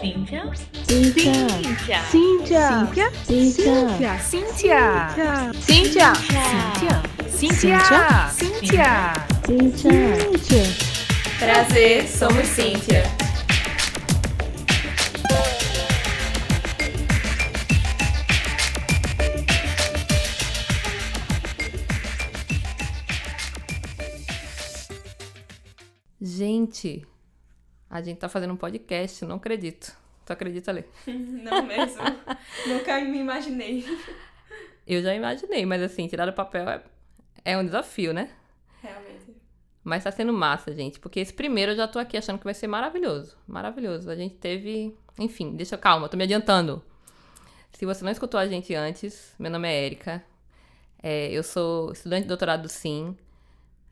Cíntia. Cíntia. Cíntia. Cíntia. Cíntia. Cíntia. Cíntia. Cíntia. Cíntia. Cíntia. Cíntia. Prazer, somos Cíntia. Gente, a gente tá fazendo um podcast, não acredito. Tu acredita, Lê? Não mesmo. Nunca me imaginei. Eu já imaginei, mas assim, tirar do papel é, é um desafio, né? Realmente. Mas tá sendo massa, gente, porque esse primeiro eu já tô aqui achando que vai ser maravilhoso. Maravilhoso. A gente teve. Enfim, deixa calma, tô me adiantando. Se você não escutou a gente antes, meu nome é Érica. É, eu sou estudante de doutorado do SIM.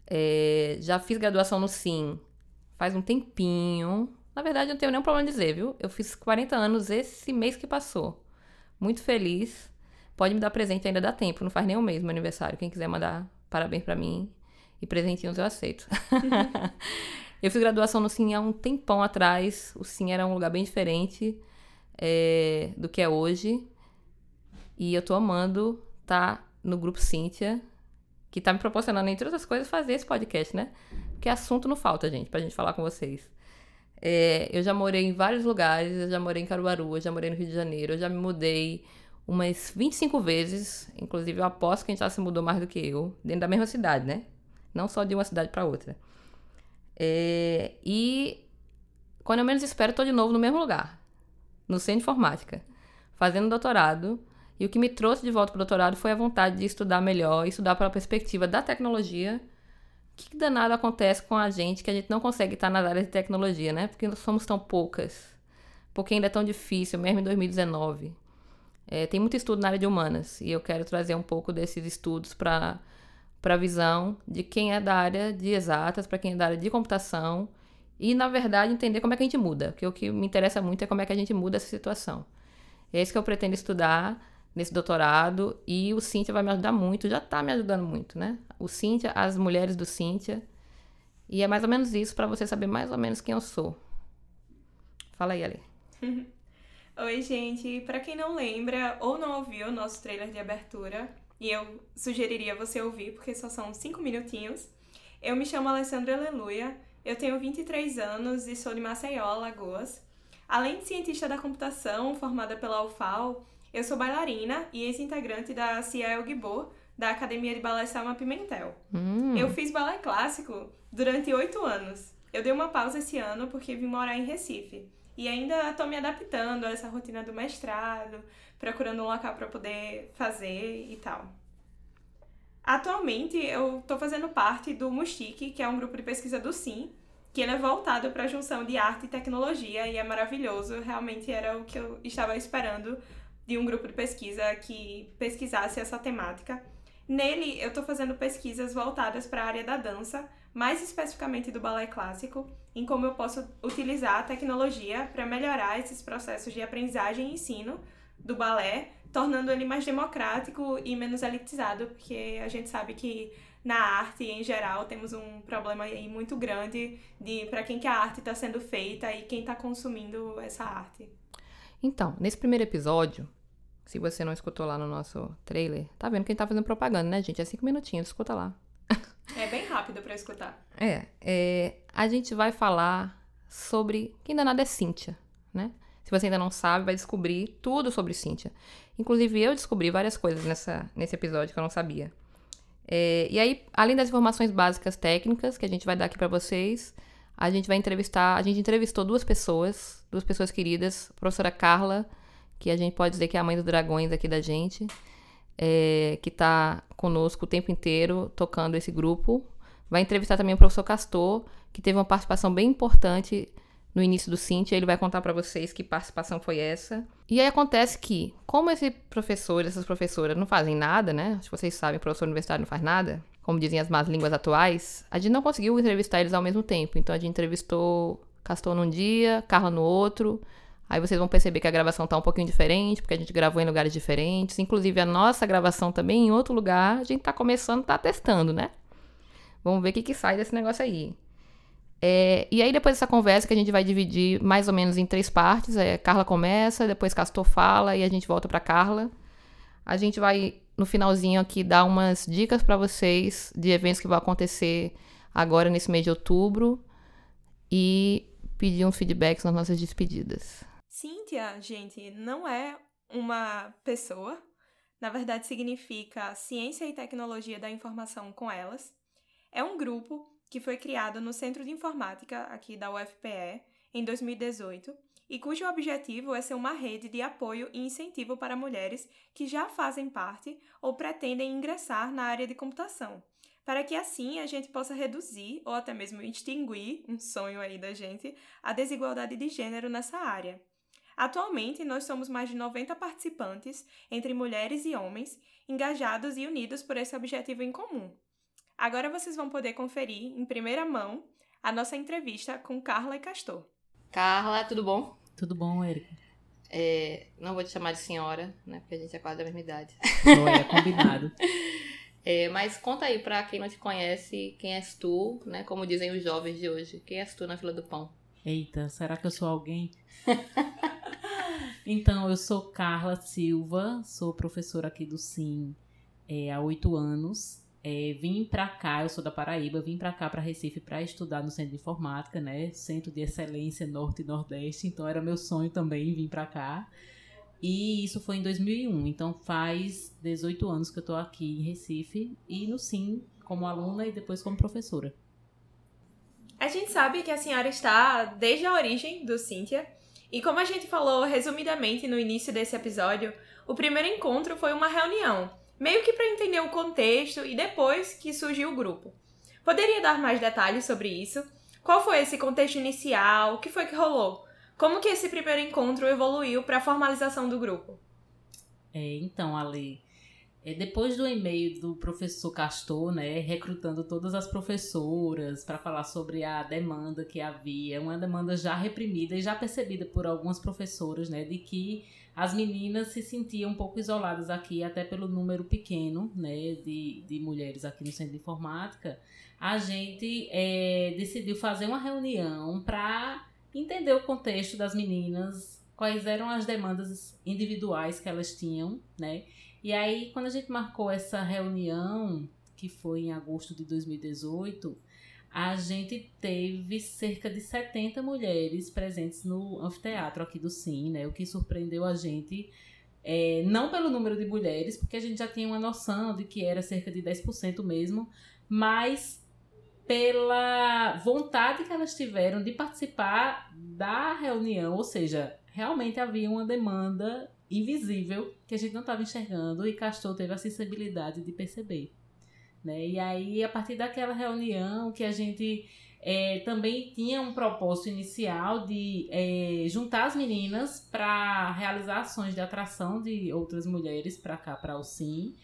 É, já fiz graduação no SIM faz um tempinho. Na verdade, eu não tenho nenhum problema em dizer, viu? Eu fiz 40 anos esse mês que passou. Muito feliz. Pode me dar presente, ainda dá tempo. Não faz nem um mês meu aniversário. Quem quiser mandar parabéns pra mim e presentinhos eu aceito. eu fiz graduação no SIM há um tempão atrás. O SIM era um lugar bem diferente é, do que é hoje. E eu tô amando estar tá no grupo Cíntia, que tá me proporcionando, entre outras coisas, fazer esse podcast, né? Porque assunto não falta, gente, pra gente falar com vocês. É, eu já morei em vários lugares, eu já morei em Caruaru, eu já morei no Rio de Janeiro, eu já me mudei umas 25 vezes, inclusive eu aposto que a gente já se mudou mais do que eu, dentro da mesma cidade, né? Não só de uma cidade para outra. É, e quando eu menos espero, tô de novo no mesmo lugar, no Centro de Informática, fazendo doutorado. E o que me trouxe de volta para o doutorado foi a vontade de estudar melhor, estudar pela perspectiva da tecnologia. O que danado acontece com a gente que a gente não consegue estar nas áreas de tecnologia, né? Porque somos tão poucas. Porque ainda é tão difícil, mesmo em 2019. É, tem muito estudo na área de humanas e eu quero trazer um pouco desses estudos para a visão de quem é da área de exatas, para quem é da área de computação e, na verdade, entender como é que a gente muda. Porque o que me interessa muito é como é que a gente muda essa situação. É isso que eu pretendo estudar nesse doutorado e o Cíntia vai me ajudar muito, já está me ajudando muito, né? O Cíntia, as mulheres do Cíntia. E é mais ou menos isso para você saber mais ou menos quem eu sou. Fala aí, Ale. Oi, gente. Para quem não lembra ou não ouviu o nosso trailer de abertura, e eu sugeriria você ouvir porque só são cinco minutinhos. Eu me chamo Alessandra Aleluia, eu tenho 23 anos e sou de Maceió, Alagoas. Além de cientista da computação, formada pela UFAL, eu sou bailarina e ex-integrante da Ciel Gibor, da Academia de Balé Salma Pimentel. Hum. Eu fiz balé clássico durante oito anos. Eu dei uma pausa esse ano porque vim morar em Recife. E ainda estou me adaptando a essa rotina do mestrado, procurando um local para poder fazer e tal. Atualmente eu estou fazendo parte do Mustique, que é um grupo de pesquisa do SIM, que ele é voltado para a junção de arte e tecnologia e é maravilhoso. Realmente era o que eu estava esperando de um grupo de pesquisa que pesquisasse essa temática. Nele, eu estou fazendo pesquisas voltadas para a área da dança, mais especificamente do balé clássico, em como eu posso utilizar a tecnologia para melhorar esses processos de aprendizagem e ensino do balé, tornando ele mais democrático e menos elitizado, porque a gente sabe que na arte em geral temos um problema aí muito grande de para quem que a arte está sendo feita e quem está consumindo essa arte. Então, nesse primeiro episódio, se você não escutou lá no nosso trailer, tá vendo que a gente tá fazendo propaganda, né, gente? É cinco minutinhos, escuta lá. É bem rápido para escutar. É, é, a gente vai falar sobre quem danada é Cíntia, né? Se você ainda não sabe, vai descobrir tudo sobre Cíntia. Inclusive, eu descobri várias coisas nessa, nesse episódio que eu não sabia. É, e aí, além das informações básicas técnicas que a gente vai dar aqui para vocês, a gente vai entrevistar. A gente entrevistou duas pessoas, duas pessoas queridas, a professora Carla que a gente pode dizer que é a mãe dos dragões aqui da gente, é, que está conosco o tempo inteiro tocando esse grupo. Vai entrevistar também o professor Castor, que teve uma participação bem importante no início do Cintia. Ele vai contar para vocês que participação foi essa. E aí acontece que, como esse professor, essas professoras não fazem nada, né? Acho que vocês sabem, professor universitário não faz nada, como dizem as más línguas atuais, a gente não conseguiu entrevistar eles ao mesmo tempo. Então a gente entrevistou Castor num dia, Carla no outro. Aí vocês vão perceber que a gravação tá um pouquinho diferente, porque a gente gravou em lugares diferentes. Inclusive, a nossa gravação também em outro lugar. A gente tá começando, tá testando, né? Vamos ver o que, que sai desse negócio aí. É, e aí, depois dessa conversa, que a gente vai dividir mais ou menos em três partes: é, Carla começa, depois Castor fala e a gente volta para Carla. A gente vai, no finalzinho aqui, dar umas dicas para vocês de eventos que vão acontecer agora nesse mês de outubro e pedir uns feedbacks nas nossas despedidas. Cíntia, gente, não é uma pessoa. Na verdade, significa Ciência e Tecnologia da Informação com Elas. É um grupo que foi criado no Centro de Informática aqui da UFPE em 2018 e cujo objetivo é ser uma rede de apoio e incentivo para mulheres que já fazem parte ou pretendem ingressar na área de computação, para que assim a gente possa reduzir ou até mesmo extinguir, um sonho aí da gente, a desigualdade de gênero nessa área. Atualmente, nós somos mais de 90 participantes, entre mulheres e homens, engajados e unidos por esse objetivo em comum. Agora vocês vão poder conferir, em primeira mão, a nossa entrevista com Carla e Castor. Carla, tudo bom? Tudo bom, Erika? É, não vou te chamar de senhora, né? Porque a gente é quase da mesma idade. Olha, combinado. é, mas conta aí pra quem não te conhece, quem és tu, né? Como dizem os jovens de hoje. Quem és tu na fila do pão? Eita, será que eu sou alguém? então, eu sou Carla Silva, sou professora aqui do SIM é, há oito anos. É, vim para cá, eu sou da Paraíba, vim para cá, para Recife, para estudar no Centro de Informática, né? Centro de Excelência Norte e Nordeste. Então, era meu sonho também vir para cá. E isso foi em 2001. Então, faz 18 anos que eu estou aqui em Recife e no SIM como aluna e depois como professora. A gente sabe que a senhora está desde a origem do Cíntia. E como a gente falou resumidamente no início desse episódio, o primeiro encontro foi uma reunião meio que para entender o contexto e depois que surgiu o grupo. Poderia dar mais detalhes sobre isso? Qual foi esse contexto inicial? O que foi que rolou? Como que esse primeiro encontro evoluiu para a formalização do grupo? É, então, Ali, depois do e-mail do professor Castor, né, recrutando todas as professoras para falar sobre a demanda que havia, uma demanda já reprimida e já percebida por algumas professoras, né, de que as meninas se sentiam um pouco isoladas aqui, até pelo número pequeno né, de, de mulheres aqui no Centro de Informática, a gente é, decidiu fazer uma reunião para entender o contexto das meninas, quais eram as demandas individuais que elas tinham, né? E aí, quando a gente marcou essa reunião, que foi em agosto de 2018, a gente teve cerca de 70 mulheres presentes no anfiteatro aqui do Sim, né? O que surpreendeu a gente, é, não pelo número de mulheres, porque a gente já tinha uma noção de que era cerca de 10% mesmo, mas pela vontade que elas tiveram de participar da reunião, ou seja, realmente havia uma demanda invisível que a gente não estava enxergando e Castor teve a sensibilidade de perceber. Né? E aí, a partir daquela reunião que a gente é, também tinha um propósito inicial de é, juntar as meninas para realizar ações de atração de outras mulheres para cá, para o SIM.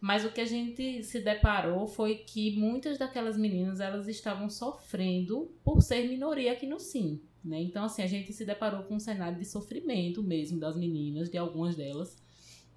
Mas o que a gente se deparou foi que muitas daquelas meninas elas estavam sofrendo por ser minoria aqui no SIM. Né? Então, assim, a gente se deparou com um cenário de sofrimento mesmo das meninas, de algumas delas,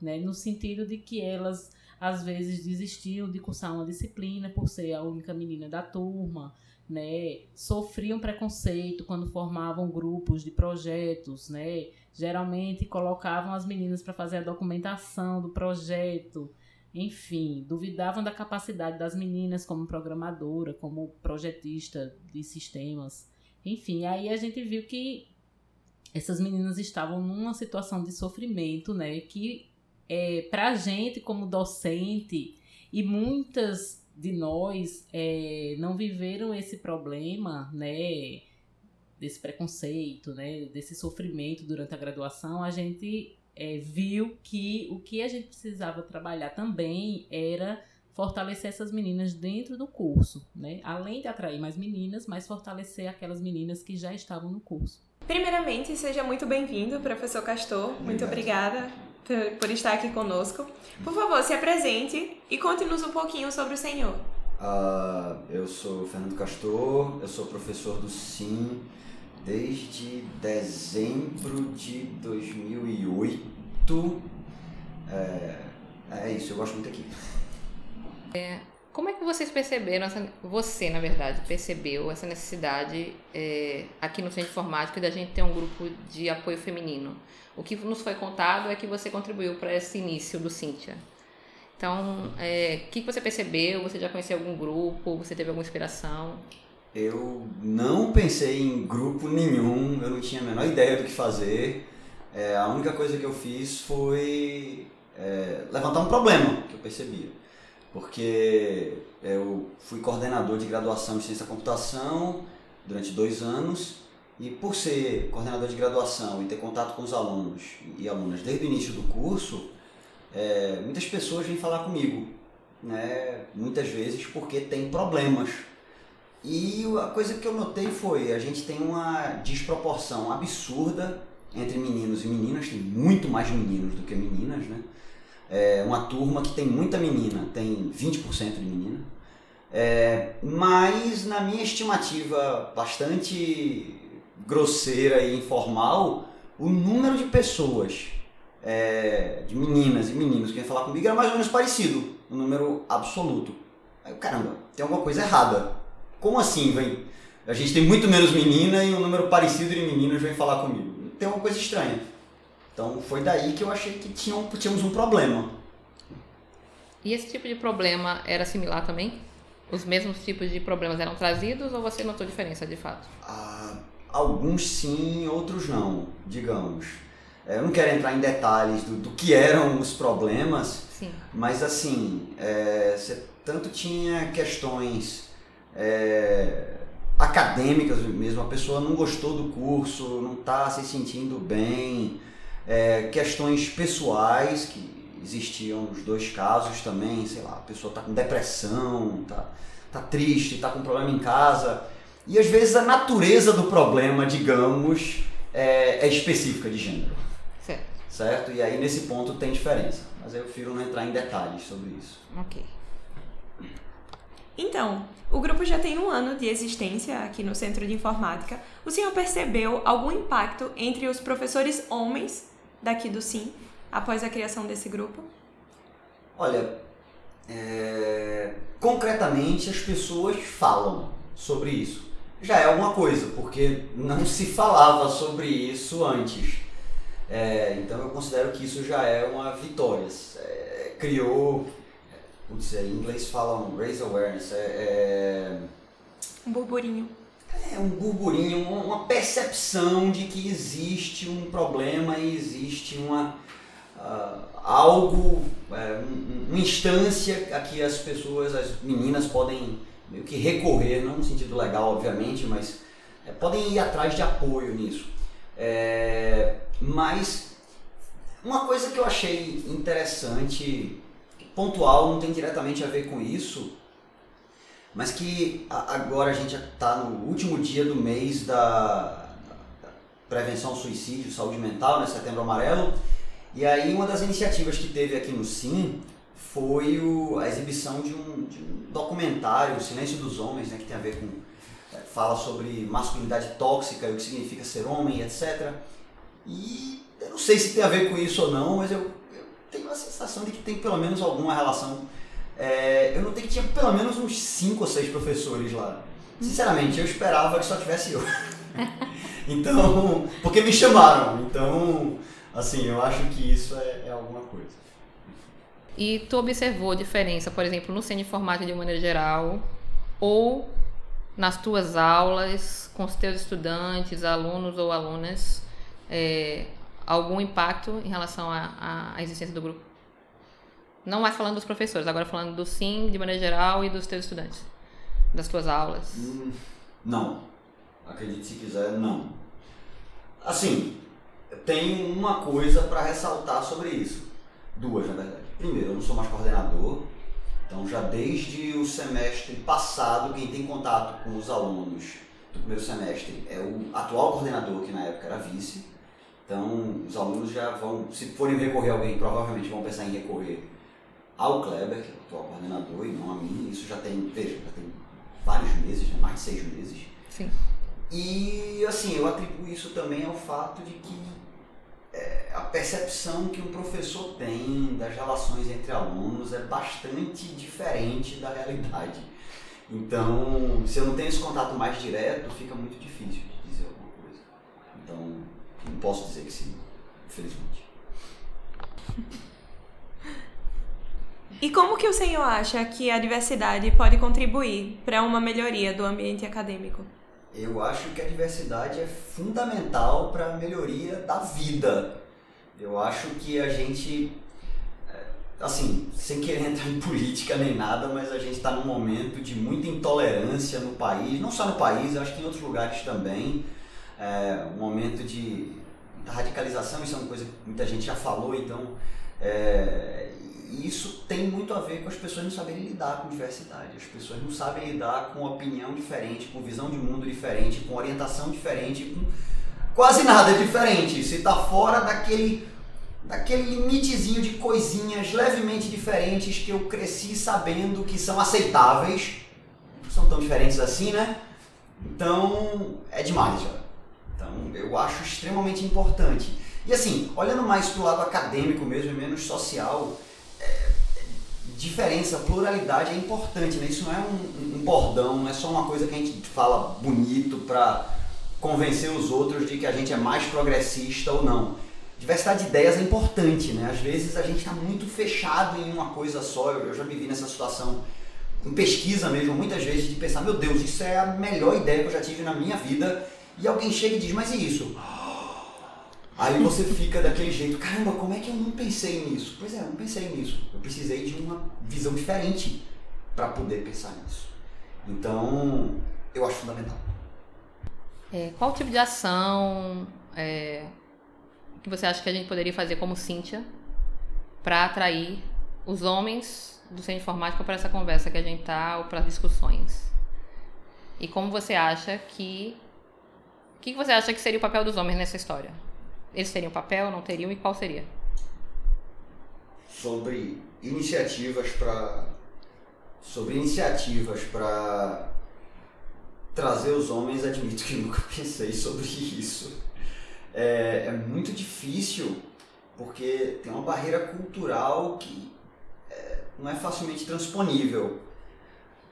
né? no sentido de que elas às vezes desistiam de cursar uma disciplina por ser a única menina da turma, né? Sofriam preconceito quando formavam grupos de projetos, né? Geralmente colocavam as meninas para fazer a documentação do projeto, enfim, duvidavam da capacidade das meninas como programadora, como projetista de sistemas. Enfim, aí a gente viu que essas meninas estavam numa situação de sofrimento, né, que é, para a gente como docente e muitas de nós é, não viveram esse problema, né, desse preconceito, né, desse sofrimento durante a graduação, a gente é, viu que o que a gente precisava trabalhar também era fortalecer essas meninas dentro do curso, né? Além de atrair mais meninas, mas fortalecer aquelas meninas que já estavam no curso. Primeiramente, seja muito bem-vindo, professor Castor. Muito obrigada por estar aqui conosco. Por favor, se apresente e conte-nos um pouquinho sobre o senhor. Uh, eu sou Fernando Castor, eu sou professor do SIM desde dezembro de 2008. É, é isso, eu gosto muito aqui. É, como é que vocês perceberam, essa, você na verdade, percebeu essa necessidade é, aqui no Centro de Informática da gente ter um grupo de apoio feminino? O que nos foi contado é que você contribuiu para esse início do Cíntia. Então, é, o que você percebeu? Você já conhecia algum grupo? Você teve alguma inspiração? Eu não pensei em grupo nenhum, eu não tinha a menor ideia do que fazer. É, a única coisa que eu fiz foi é, levantar um problema que eu percebia. Porque eu fui coordenador de graduação de ciência da computação durante dois anos e por ser coordenador de graduação e ter contato com os alunos e alunas desde o início do curso, é, muitas pessoas vêm falar comigo, né? muitas vezes porque tem problemas. E a coisa que eu notei foi, a gente tem uma desproporção absurda entre meninos e meninas, tem muito mais meninos do que meninas, né? É uma turma que tem muita menina, tem 20% de menina. É, mas na minha estimativa bastante grosseira e informal, o número de pessoas, é, de meninas e meninos que vêm falar comigo era mais ou menos parecido, um número absoluto. Aí, caramba, tem alguma coisa errada. Como assim, vem? A gente tem muito menos menina e um número parecido de meninos vem falar comigo. Tem uma coisa estranha. Então foi daí que eu achei que tinham, tínhamos um problema. E esse tipo de problema era similar também? Os mesmos tipos de problemas eram trazidos ou você notou diferença de fato? Ah, alguns sim, outros não, digamos. É, eu não quero entrar em detalhes do, do que eram os problemas, Sim. mas assim, é, você tanto tinha questões é, acadêmicas mesmo, a pessoa não gostou do curso, não está se sentindo bem, é, questões pessoais que existiam nos dois casos também, sei lá, a pessoa está com depressão, está tá triste, está com problema em casa. E às vezes a natureza do problema, digamos, é, é específica de gênero. Certo. Certo? E aí nesse ponto tem diferença. Mas eu prefiro não entrar em detalhes sobre isso. Ok. Então, o grupo já tem um ano de existência aqui no Centro de Informática. O senhor percebeu algum impacto entre os professores homens daqui do SIM após a criação desse grupo? Olha, é, concretamente as pessoas falam sobre isso. Já é alguma coisa, porque não se falava sobre isso antes. É, então eu considero que isso já é uma vitória. É, criou, putz, em inglês falam raise awareness, é, Um burburinho. É um burburinho, uma- percepção de que existe um problema e existe uma ah, algo, é, um- uma instância a que as pessoas, as meninas podem meio que recorrer, não no sentido legal, obviamente, mas é, podem ir atrás de apoio nisso. É, mas uma coisa que eu achei interessante, pontual, não tem diretamente a ver com isso, mas que agora a gente está no último dia do mês da, prevenção ao suicídio, saúde mental, né, setembro amarelo, e aí uma das iniciativas que teve aqui no Sim foi o- a exibição de um, de um documentário, O Silêncio dos Homens, né, que tem a ver com, é, fala sobre masculinidade tóxica o que significa ser homem, etc. E eu não sei se tem a ver com isso ou não, mas eu, eu tenho a sensação de que tem pelo menos alguma relação é, eu notei que tinha pelo menos uns 5 ou 6 professores lá. Sinceramente, eu esperava que só tivesse eu. então, porque me chamaram. Então, assim, eu acho que isso é, é alguma coisa. E tu observou diferença, por exemplo, no de informática de maneira geral, ou nas tuas aulas, com os teus estudantes, alunos ou alunas, é, algum impacto em relação à existência do grupo? Não mais falando dos professores, agora falando do SIM de maneira geral e dos teus estudantes, das tuas aulas. Hum, Não. Acredite se quiser, não. Assim, tem uma coisa para ressaltar sobre isso. Duas, na verdade. Primeiro, eu não sou mais coordenador, então já desde o semestre passado, quem tem contato com os alunos do primeiro semestre é o atual coordenador, que na época era vice. Então, os alunos já vão, se forem recorrer a alguém, provavelmente vão pensar em recorrer ao Kleber, que é o atual coordenador, e não a mim. Isso já tem, veja, já tem vários meses, né? mais de seis meses. Sim. E assim, eu atribuo isso também ao fato de que é, a percepção que um professor tem das relações entre alunos é bastante diferente da realidade. Então, se eu não tenho esse contato mais direto, fica muito difícil de dizer alguma coisa. Então, não posso dizer que sim, infelizmente. E como que o senhor acha que a diversidade pode contribuir para uma melhoria do ambiente acadêmico? Eu acho que a diversidade é fundamental para a melhoria da vida. Eu acho que a gente, é, assim, sem querer entrar em política nem nada, mas a gente está num momento de muita intolerância no país, não só no país, acho que em outros lugares também. É, um momento de radicalização, isso é uma coisa que muita gente já falou, então é, e isso tem muito a ver com as pessoas não saberem lidar com diversidade. As pessoas não sabem lidar com opinião diferente, com visão de mundo diferente, com orientação diferente, com quase nada diferente. Se está fora daquele, daquele limitezinho de coisinhas levemente diferentes que eu cresci sabendo que são aceitáveis, não são tão diferentes assim, né? Então é demais já. Então eu acho extremamente importante. E assim, olhando mais para o lado acadêmico mesmo e menos social, diferença, pluralidade é importante, né? Isso não é um, um, bordão, não é só uma coisa que a gente fala bonito para convencer os outros de que a gente é mais progressista ou não. Diversidade de ideias é importante, né? Às vezes a gente está muito fechado em uma coisa só. Eu, já me vi nessa situação em pesquisa mesmo, muitas vezes, de pensar, meu Deus, isso é a melhor ideia que eu já tive na minha vida. E alguém chega e diz, mas e isso? Aí você fica daquele jeito, caramba, como é que eu não pensei nisso? Pois é, eu não pensei nisso. Eu precisei de uma visão diferente para poder pensar nisso. Então, eu acho fundamental. É, qual tipo de ação é, que você acha que a gente poderia fazer como Cíntia para atrair os homens do centro de informática para essa conversa que a gente tá ou para discussões? E como você acha que o que você acha que seria o papel dos homens nessa história? Eles teriam papel, não teriam e qual seria? Sobre iniciativas para sobre iniciativas para trazer os homens, admito que nunca pensei sobre isso. É, é, muito difícil porque tem uma barreira cultural que é, não é facilmente transponível.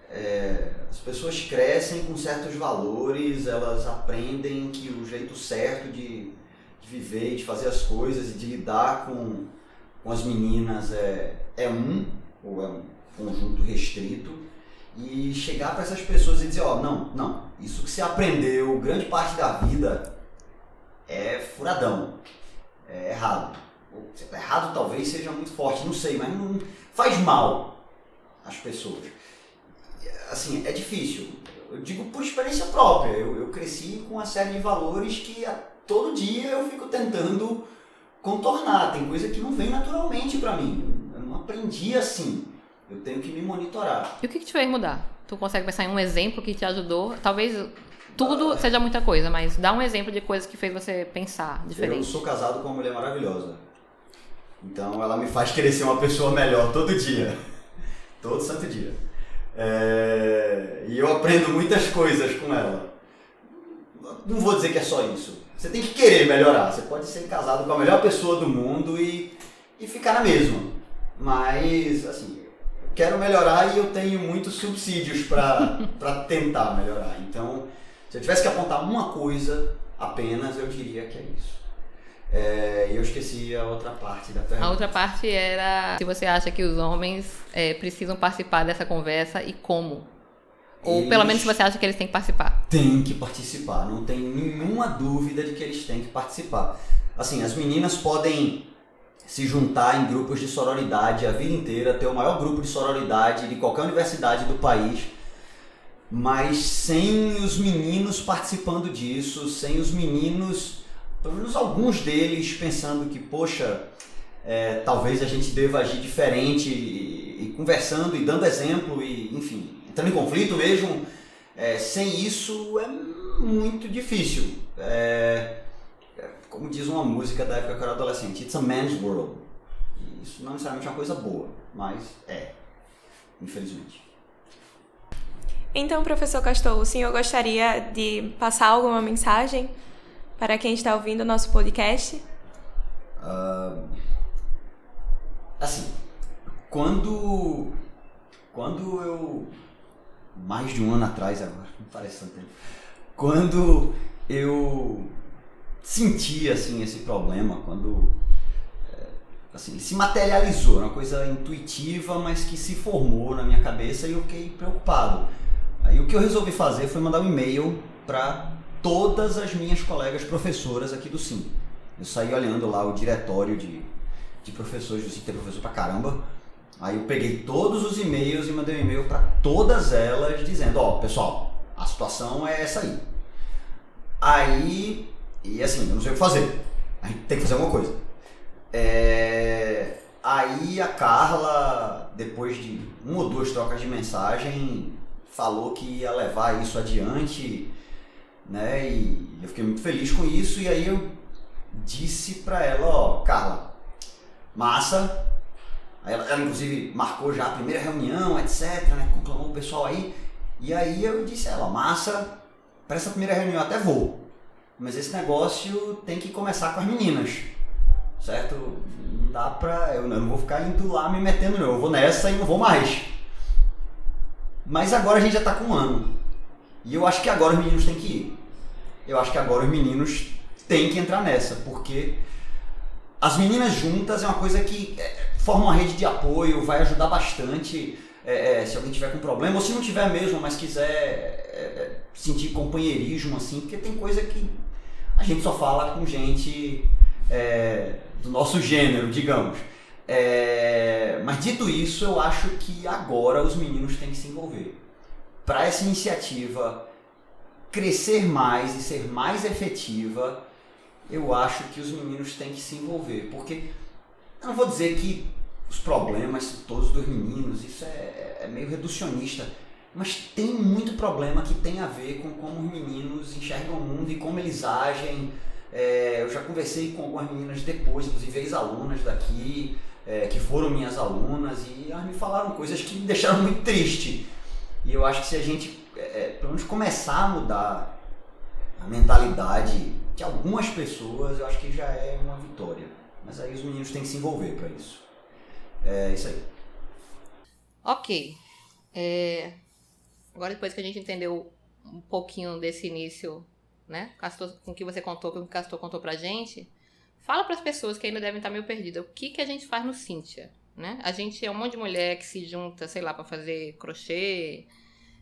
É, as pessoas crescem com certos valores, elas aprendem que o jeito certo de de viver, de fazer as coisas e de lidar com, com as meninas é, é um, ou é um conjunto restrito, e chegar para essas pessoas e dizer, ó, oh, não, não, isso que você aprendeu grande parte da vida é furadão, é errado. Errado talvez seja muito forte, não sei, mas não faz mal às pessoas. Assim, é difícil. Eu digo por experiência própria. Eu, eu cresci com uma série de valores que todo dia eu fico tentando contornar. Tem coisa que não vem naturalmente para mim. Eu não aprendi assim. Eu tenho que me monitorar. E o que, que te fez mudar? Tu consegue pensar em um exemplo que te ajudou? Talvez tudo ah. seja muita coisa, mas dá um exemplo de coisa que fez você pensar diferente. Eu sou casado com uma mulher maravilhosa. Então ela me faz querer ser uma pessoa melhor todo dia. Todo santo dia. É... E eu aprendo muitas coisas com ela. Não vou dizer que é só isso. Você tem que querer melhorar. Você pode ser casado com a melhor pessoa do mundo e, e ficar na mesma. Mas, assim, eu quero melhorar e eu tenho muitos subsídios para tentar melhorar. Então, se eu tivesse que apontar uma coisa apenas, eu diria que é isso. É, eu esqueci a outra parte da pergunta. A outra parte era se você acha que os homens é, precisam participar dessa conversa e como. Ou eles pelo menos você acha que eles têm que participar. Tem que participar, não tem nenhuma dúvida de que eles têm que participar. Assim, as meninas podem se juntar em grupos de sororidade a vida inteira, ter o maior grupo de sororidade de qualquer universidade do país, mas sem os meninos participando disso, sem os meninos, pelo menos alguns deles, pensando que, poxa, é, talvez a gente deva agir diferente e, e conversando e dando exemplo e, entrando em conflito mesmo, é, sem isso é muito difícil. É, é, como diz uma música da época que eu era adolescente, it's a man's world. E isso não necessariamente é uma coisa boa, mas é, infelizmente. Então, professor Castor, o senhor gostaria de passar alguma mensagem para quem está ouvindo o nosso podcast? Uh, assim, quando, quando eu. Mais de um ano atrás agora, não parece tanto tempo. Quando eu senti assim, esse problema, quando é, assim, se materializou, uma coisa intuitiva, mas que se formou na minha cabeça e eu fiquei preocupado. Aí o que eu resolvi fazer foi mandar um e-mail para todas as minhas colegas professoras aqui do SIM. Eu saí olhando lá o diretório de, de professores do SIM, tem professor pra caramba. Aí eu peguei todos os e-mails e mandei um e-mail para todas elas dizendo, ó, oh, pessoal, a situação é essa aí. Aí, e assim, eu não sei o que fazer. A gente tem que fazer alguma coisa. É... Aí a Carla, depois de uma ou duas trocas de mensagem, falou que ia levar isso adiante né? E eu fiquei muito feliz com isso e aí eu disse pra ela, ó, Carla, massa. Aí ela, ela inclusive marcou já a primeira reunião, etc, né? Conclamou o pessoal aí. E aí eu disse a ela, massa, para essa primeira reunião eu até vou. Mas esse negócio tem que começar com as meninas. Certo? Não dá pra. Eu não vou ficar indo lá me metendo, não. Eu vou nessa e não vou mais. Mas agora a gente já tá com um ano. E eu acho que agora os meninos têm que ir. Eu acho que agora os meninos têm que entrar nessa, porque as meninas juntas é uma coisa que é, forma uma rede de apoio, vai ajudar bastante é, é, se alguém tiver com problema, ou se não tiver mesmo, mas quiser é, é, sentir companheirismo, assim, porque tem coisa que a gente só fala com gente é, do nosso gênero, digamos. mas dito isso, eu acho que agora os meninos têm que se envolver para essa iniciativa crescer mais e ser mais efetiva, eu acho que os meninos têm que se envolver. Porque eu não vou dizer que os problemas todos dos meninos, isso é, é meio reducionista. Mas tem muito problema que tem a ver com como os meninos enxergam o mundo e como eles agem. É, eu já conversei com algumas meninas depois, inclusive ex-alunas daqui, é, que foram minhas alunas, e elas me falaram coisas que me deixaram muito triste. E eu acho que se a gente, é, é, pelo menos, começar a mudar a mentalidade de algumas pessoas, eu acho que já é uma vitória. Mas aí os meninos têm que se envolver para isso. É isso aí. Ok. É... Agora, depois que a gente entendeu um pouquinho desse início, né? com o que você contou, com o que o Castor contou pra gente, fala para as pessoas que ainda devem estar meio perdidas. O que, que a gente faz no Cíntia? né? A gente é um monte de mulher que se junta, sei lá, para fazer crochê,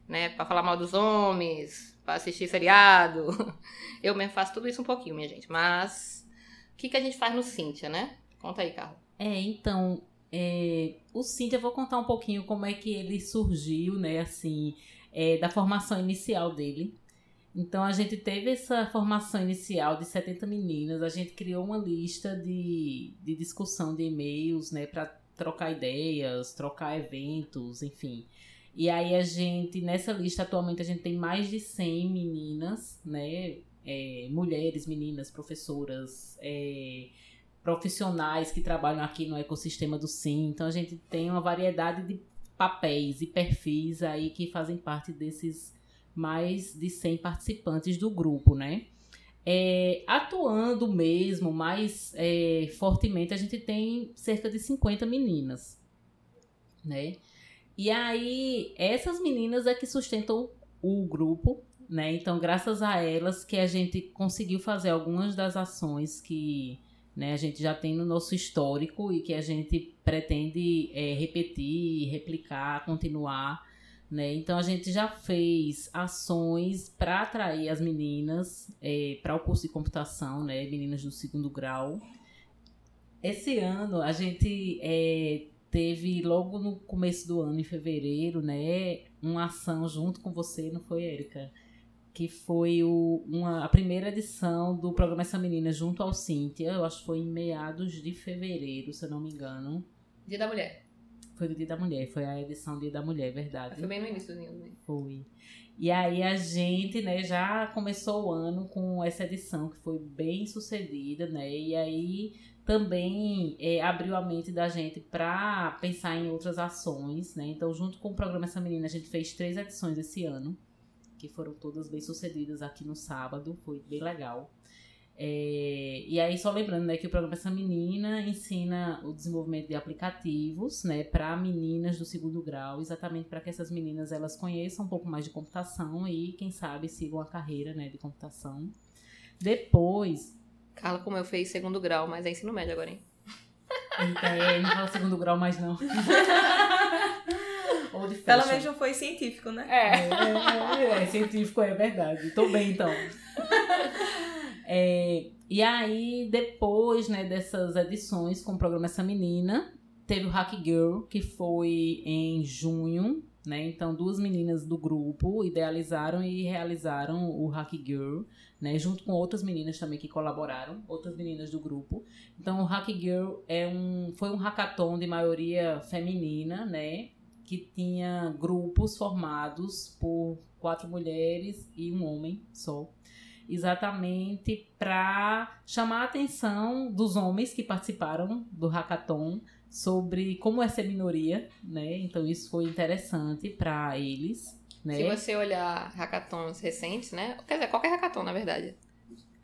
né? Para falar mal dos homens, para assistir seriado. Eu mesmo faço tudo isso um pouquinho, minha gente. Mas o que, que a gente faz no Cíntia, né? Conta aí, Carla. É, então, é, o Cíntia, eu vou contar um pouquinho como é que ele surgiu, né? Assim, é, da formação inicial dele. Então a gente teve essa formação inicial de 70 meninas, a gente criou uma lista de, de discussão de e-mails, né, para trocar ideias, trocar eventos, enfim. E aí a gente, nessa lista atualmente, a gente tem mais de 100 meninas, né? É, mulheres, meninas, professoras, é, profissionais que trabalham aqui no ecossistema do SIM. Então a gente tem uma variedade de papéis e perfis aí que fazem parte desses mais de 100 participantes do grupo, né? É, atuando mesmo mais é, fortemente, a gente tem cerca de 50 meninas, né? E aí, essas meninas é que sustentam o grupo, né? Então, graças a elas que a gente conseguiu fazer algumas das ações que né, a gente já tem no nosso histórico e que a gente pretende é, repetir, replicar, continuar né? Então a gente já fez ações para atrair as meninas é, para o curso de computação, né? meninas do segundo grau. Esse ano a gente é, teve logo no começo do ano, em fevereiro, né, uma ação junto com você, não foi, Érica? Que foi o, uma, a primeira edição do programa Essa Menina junto ao Cíntia, eu acho que foi em meados de fevereiro, se eu não me engano. Dia da Mulher. Foi do Dia da Mulher, foi a edição Dia da Mulher, verdade. Foi bem no início né? Foi. E aí a gente, né, já começou o ano com essa edição que foi bem sucedida, né? E aí também é, abriu a mente da gente para pensar em outras ações, né? Então, junto com o programa Essa Menina, a gente fez três edições esse ano, que foram todas bem sucedidas aqui no sábado, foi bem legal. É, e aí, só lembrando né, que o programa Essa Menina ensina o desenvolvimento de aplicativos né, para meninas do segundo grau, exatamente para que essas meninas elas conheçam um pouco mais de computação e, quem sabe, sigam a carreira né, de computação. Depois. Carla, como eu fiz segundo grau, mas é ensino médio agora, hein? É, não fala segundo grau mais não. Ou de Pelo menos não foi científico, né? É, é, é, é científico, é verdade. Tô bem então. É, e aí, depois né, dessas edições com o programa Essa Menina, teve o Hack Girl, que foi em junho, né? Então, duas meninas do grupo idealizaram e realizaram o Hack Girl, né? Junto com outras meninas também que colaboraram, outras meninas do grupo. Então, o Hack Girl é um, foi um hackathon de maioria feminina, né? Que tinha grupos formados por quatro mulheres e um homem só exatamente para chamar a atenção dos homens que participaram do hackathon sobre como é ser minoria, né? Então isso foi interessante para eles, né? Se você olhar hackathons recentes, né? Quer dizer, qualquer hackathon, na verdade.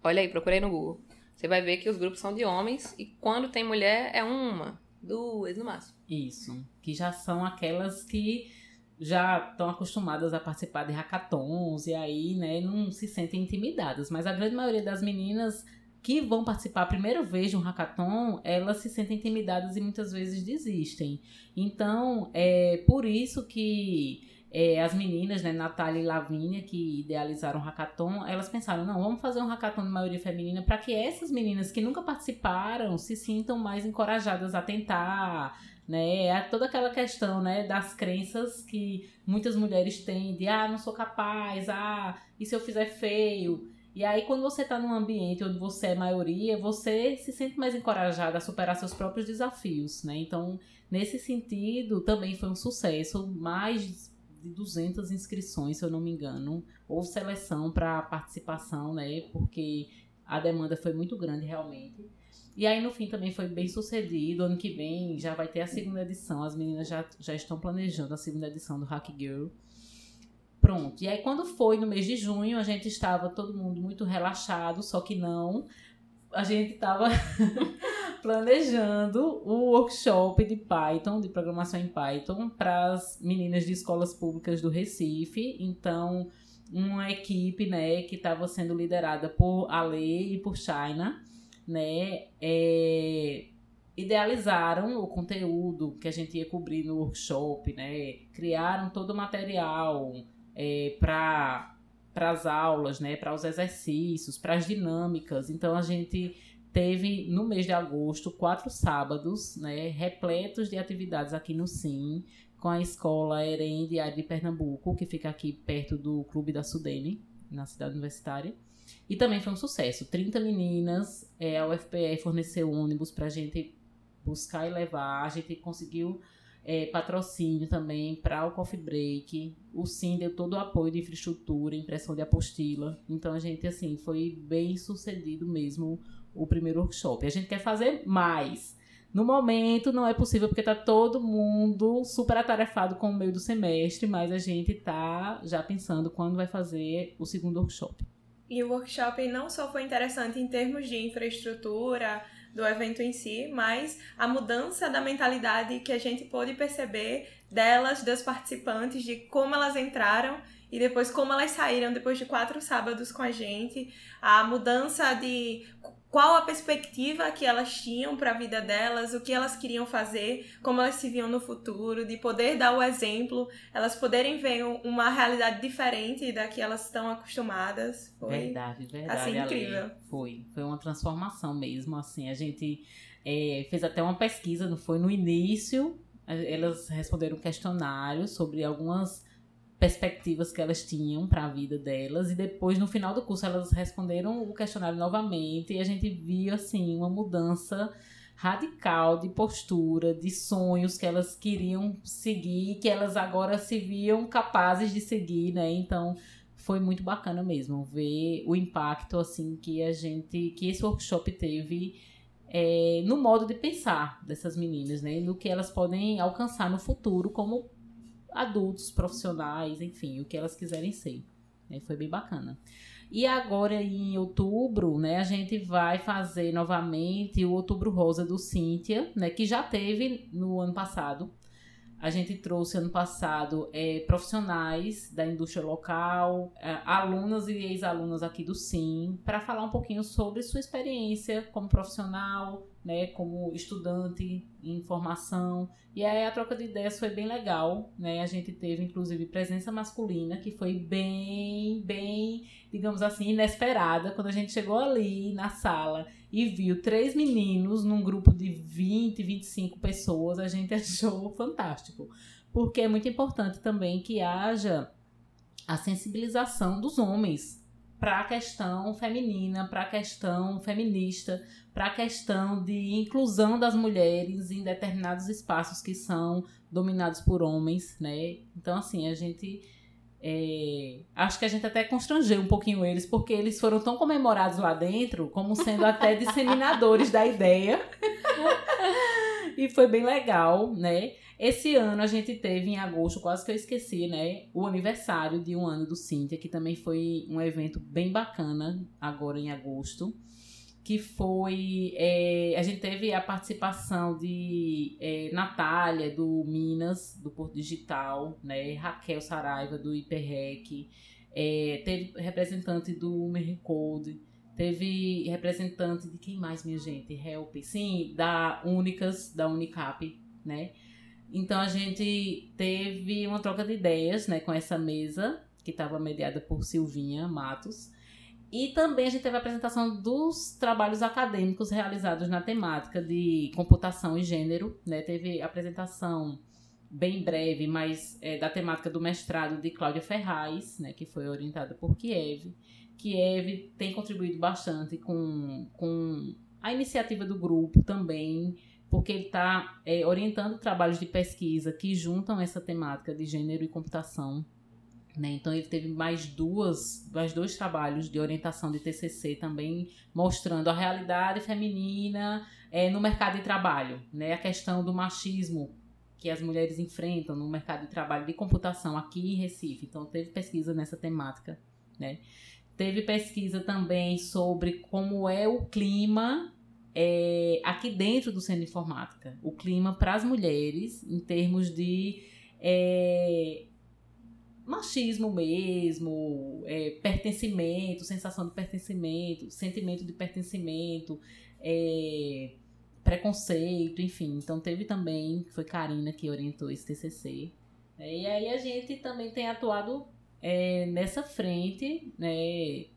Olha aí, procurei no Google. Você vai ver que os grupos são de homens e quando tem mulher é uma, duas no máximo. Isso, que já são aquelas que já estão acostumadas a participar de hackathons e aí, né, não se sentem intimidadas. Mas a grande maioria das meninas que vão participar a primeira vez de um hackathon, elas se sentem intimidadas e muitas vezes desistem. Então, é por isso que é, as meninas, né, Natália e Lavínia, que idealizaram o hackathon, elas pensaram, não, vamos fazer um hackathon de maioria feminina para que essas meninas que nunca participaram se sintam mais encorajadas a tentar, né? É toda aquela questão, né, das crenças que muitas mulheres têm de ah, não sou capaz, ah, e se eu fizer feio? E aí quando você está num ambiente onde você é maioria, você se sente mais encorajada a superar seus próprios desafios, né? Então, nesse sentido, também foi um sucesso, mais de 200 inscrições, se eu não me engano, ou seleção para participação, né? Porque a demanda foi muito grande realmente. E aí, no fim, também foi bem sucedido. Ano que vem já vai ter a segunda edição. As meninas já, já estão planejando a segunda edição do Hack Girl. Pronto. E aí, quando foi no mês de junho, a gente estava todo mundo muito relaxado, só que não. A gente estava planejando o workshop de Python, de programação em Python, para as meninas de escolas públicas do Recife. Então, uma equipe né, que estava sendo liderada por Ale e por China né, é, idealizaram o conteúdo que a gente ia cobrir no workshop, né, criaram todo o material é, para para as aulas, né, para os exercícios, para as dinâmicas. Então a gente teve no mês de agosto quatro sábados, né, repletos de atividades aqui no Sim, com a escola Erem de Pernambuco, que fica aqui perto do Clube da Sudene, na cidade universitária. E também foi um sucesso. 30 meninas, é, a UFPE forneceu ônibus pra gente buscar e levar. A gente conseguiu é, patrocínio também para o Coffee Break. O Sim deu todo o apoio de infraestrutura, impressão de apostila. Então a gente, assim, foi bem sucedido mesmo o primeiro workshop. A gente quer fazer mais. No momento não é possível porque tá todo mundo super atarefado com o meio do semestre, mas a gente tá já pensando quando vai fazer o segundo workshop. E o workshop não só foi interessante em termos de infraestrutura do evento em si, mas a mudança da mentalidade que a gente pôde perceber delas, das participantes, de como elas entraram e depois como elas saíram depois de quatro sábados com a gente, a mudança de qual a perspectiva que elas tinham para a vida delas, o que elas queriam fazer, como elas se viam no futuro, de poder dar o exemplo, elas poderem ver uma realidade diferente da que elas estão acostumadas. Foi, verdade, verdade. Assim, incrível. Foi, foi uma transformação mesmo, assim, a gente é, fez até uma pesquisa, não foi no início, elas responderam um questionário sobre algumas perspectivas que elas tinham para a vida delas e depois no final do curso elas responderam o questionário novamente e a gente viu assim uma mudança radical de postura, de sonhos que elas queriam seguir, que elas agora se viam capazes de seguir, né? Então foi muito bacana mesmo ver o impacto assim que a gente, que esse workshop teve é, no modo de pensar dessas meninas, né? No que elas podem alcançar no futuro como adultos, profissionais, enfim, o que elas quiserem ser. Né? Foi bem bacana. E agora em outubro, né, a gente vai fazer novamente o Outubro Rosa do Cíntia, né, que já teve no ano passado. A gente trouxe ano passado é, profissionais da indústria local, é, alunas e ex-alunas aqui do SIM, para falar um pouquinho sobre sua experiência como profissional, né, como estudante em formação. E aí a troca de ideias foi bem legal, né? A gente teve inclusive presença masculina que foi bem, bem, digamos assim, inesperada quando a gente chegou ali na sala e viu três meninos num grupo de 20, 25 pessoas, a gente achou fantástico. Porque é muito importante também que haja a sensibilização dos homens para a questão feminina, para a questão feminista, para a questão de inclusão das mulheres em determinados espaços que são dominados por homens, né? Então, assim, a gente. É, acho que a gente até constrangeu um pouquinho eles, porque eles foram tão comemorados lá dentro, como sendo até disseminadores da ideia. e foi bem legal, né? Esse ano a gente teve em agosto, quase que eu esqueci, né? O aniversário de um ano do Cíntia, que também foi um evento bem bacana agora em agosto. Que foi. É, a gente teve a participação de é, Natália, do Minas, do Porto Digital, né? Raquel Saraiva, do Hiperrec. É, teve representante do Mercode. Teve representante de quem mais, minha gente? Help. Sim, da Únicas, da Unicap, né? Então a gente teve uma troca de ideias, né, com essa mesa que estava mediada por Silvinha Matos. E também a gente teve a apresentação dos trabalhos acadêmicos realizados na temática de computação e gênero, né? Teve apresentação bem breve, mas é, da temática do mestrado de Cláudia Ferraz, né, que foi orientada por Kiev. Kiev tem contribuído bastante com, com a iniciativa do grupo também, porque ele está é, orientando trabalhos de pesquisa que juntam essa temática de gênero e computação. Né? Então ele teve mais duas, mais dois trabalhos de orientação de TCC também mostrando a realidade feminina é, no mercado de trabalho, né? A questão do machismo que as mulheres enfrentam no mercado de trabalho de computação aqui em Recife. Então teve pesquisa nessa temática, né? Teve pesquisa também sobre como é o clima é, aqui dentro do Centro de Informática, o clima para as mulheres, em termos de é, machismo mesmo, é, pertencimento, sensação de pertencimento, sentimento de pertencimento, é, preconceito, enfim. Então teve também, foi Karina que orientou esse TCC. É, e aí a gente também tem atuado é, nessa frente, né,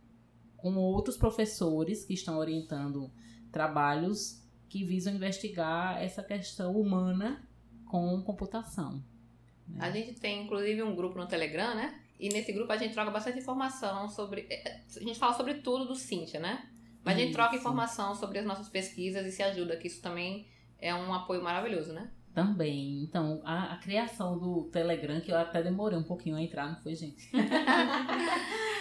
com outros professores que estão orientando trabalhos que visam investigar essa questão humana com computação. Né? A gente tem inclusive um grupo no Telegram, né? E nesse grupo a gente troca bastante informação sobre. É, é, a gente fala sobre tudo do Cintia, né? Mas a gente troca informação sobre as nossas pesquisas e se ajuda, que isso também é um apoio maravilhoso, né? Também. Então, a, a criação do Telegram, que eu até demorei um pouquinho a entrar, não foi, gente?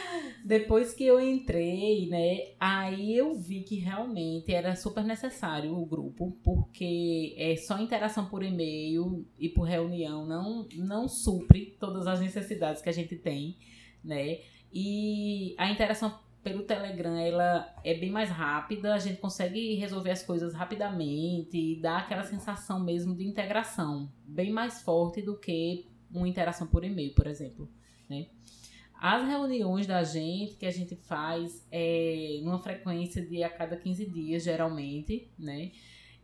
Depois que eu entrei, né, aí eu vi que realmente era super necessário o grupo, porque é só interação por e-mail e por reunião não não supre todas as necessidades que a gente tem, né? E a interação pelo Telegram ela é bem mais rápida, a gente consegue resolver as coisas rapidamente e dá aquela sensação mesmo de integração, bem mais forte do que uma interação por e-mail, por exemplo, né? As reuniões da gente, que a gente faz é numa frequência de a cada 15 dias, geralmente, né?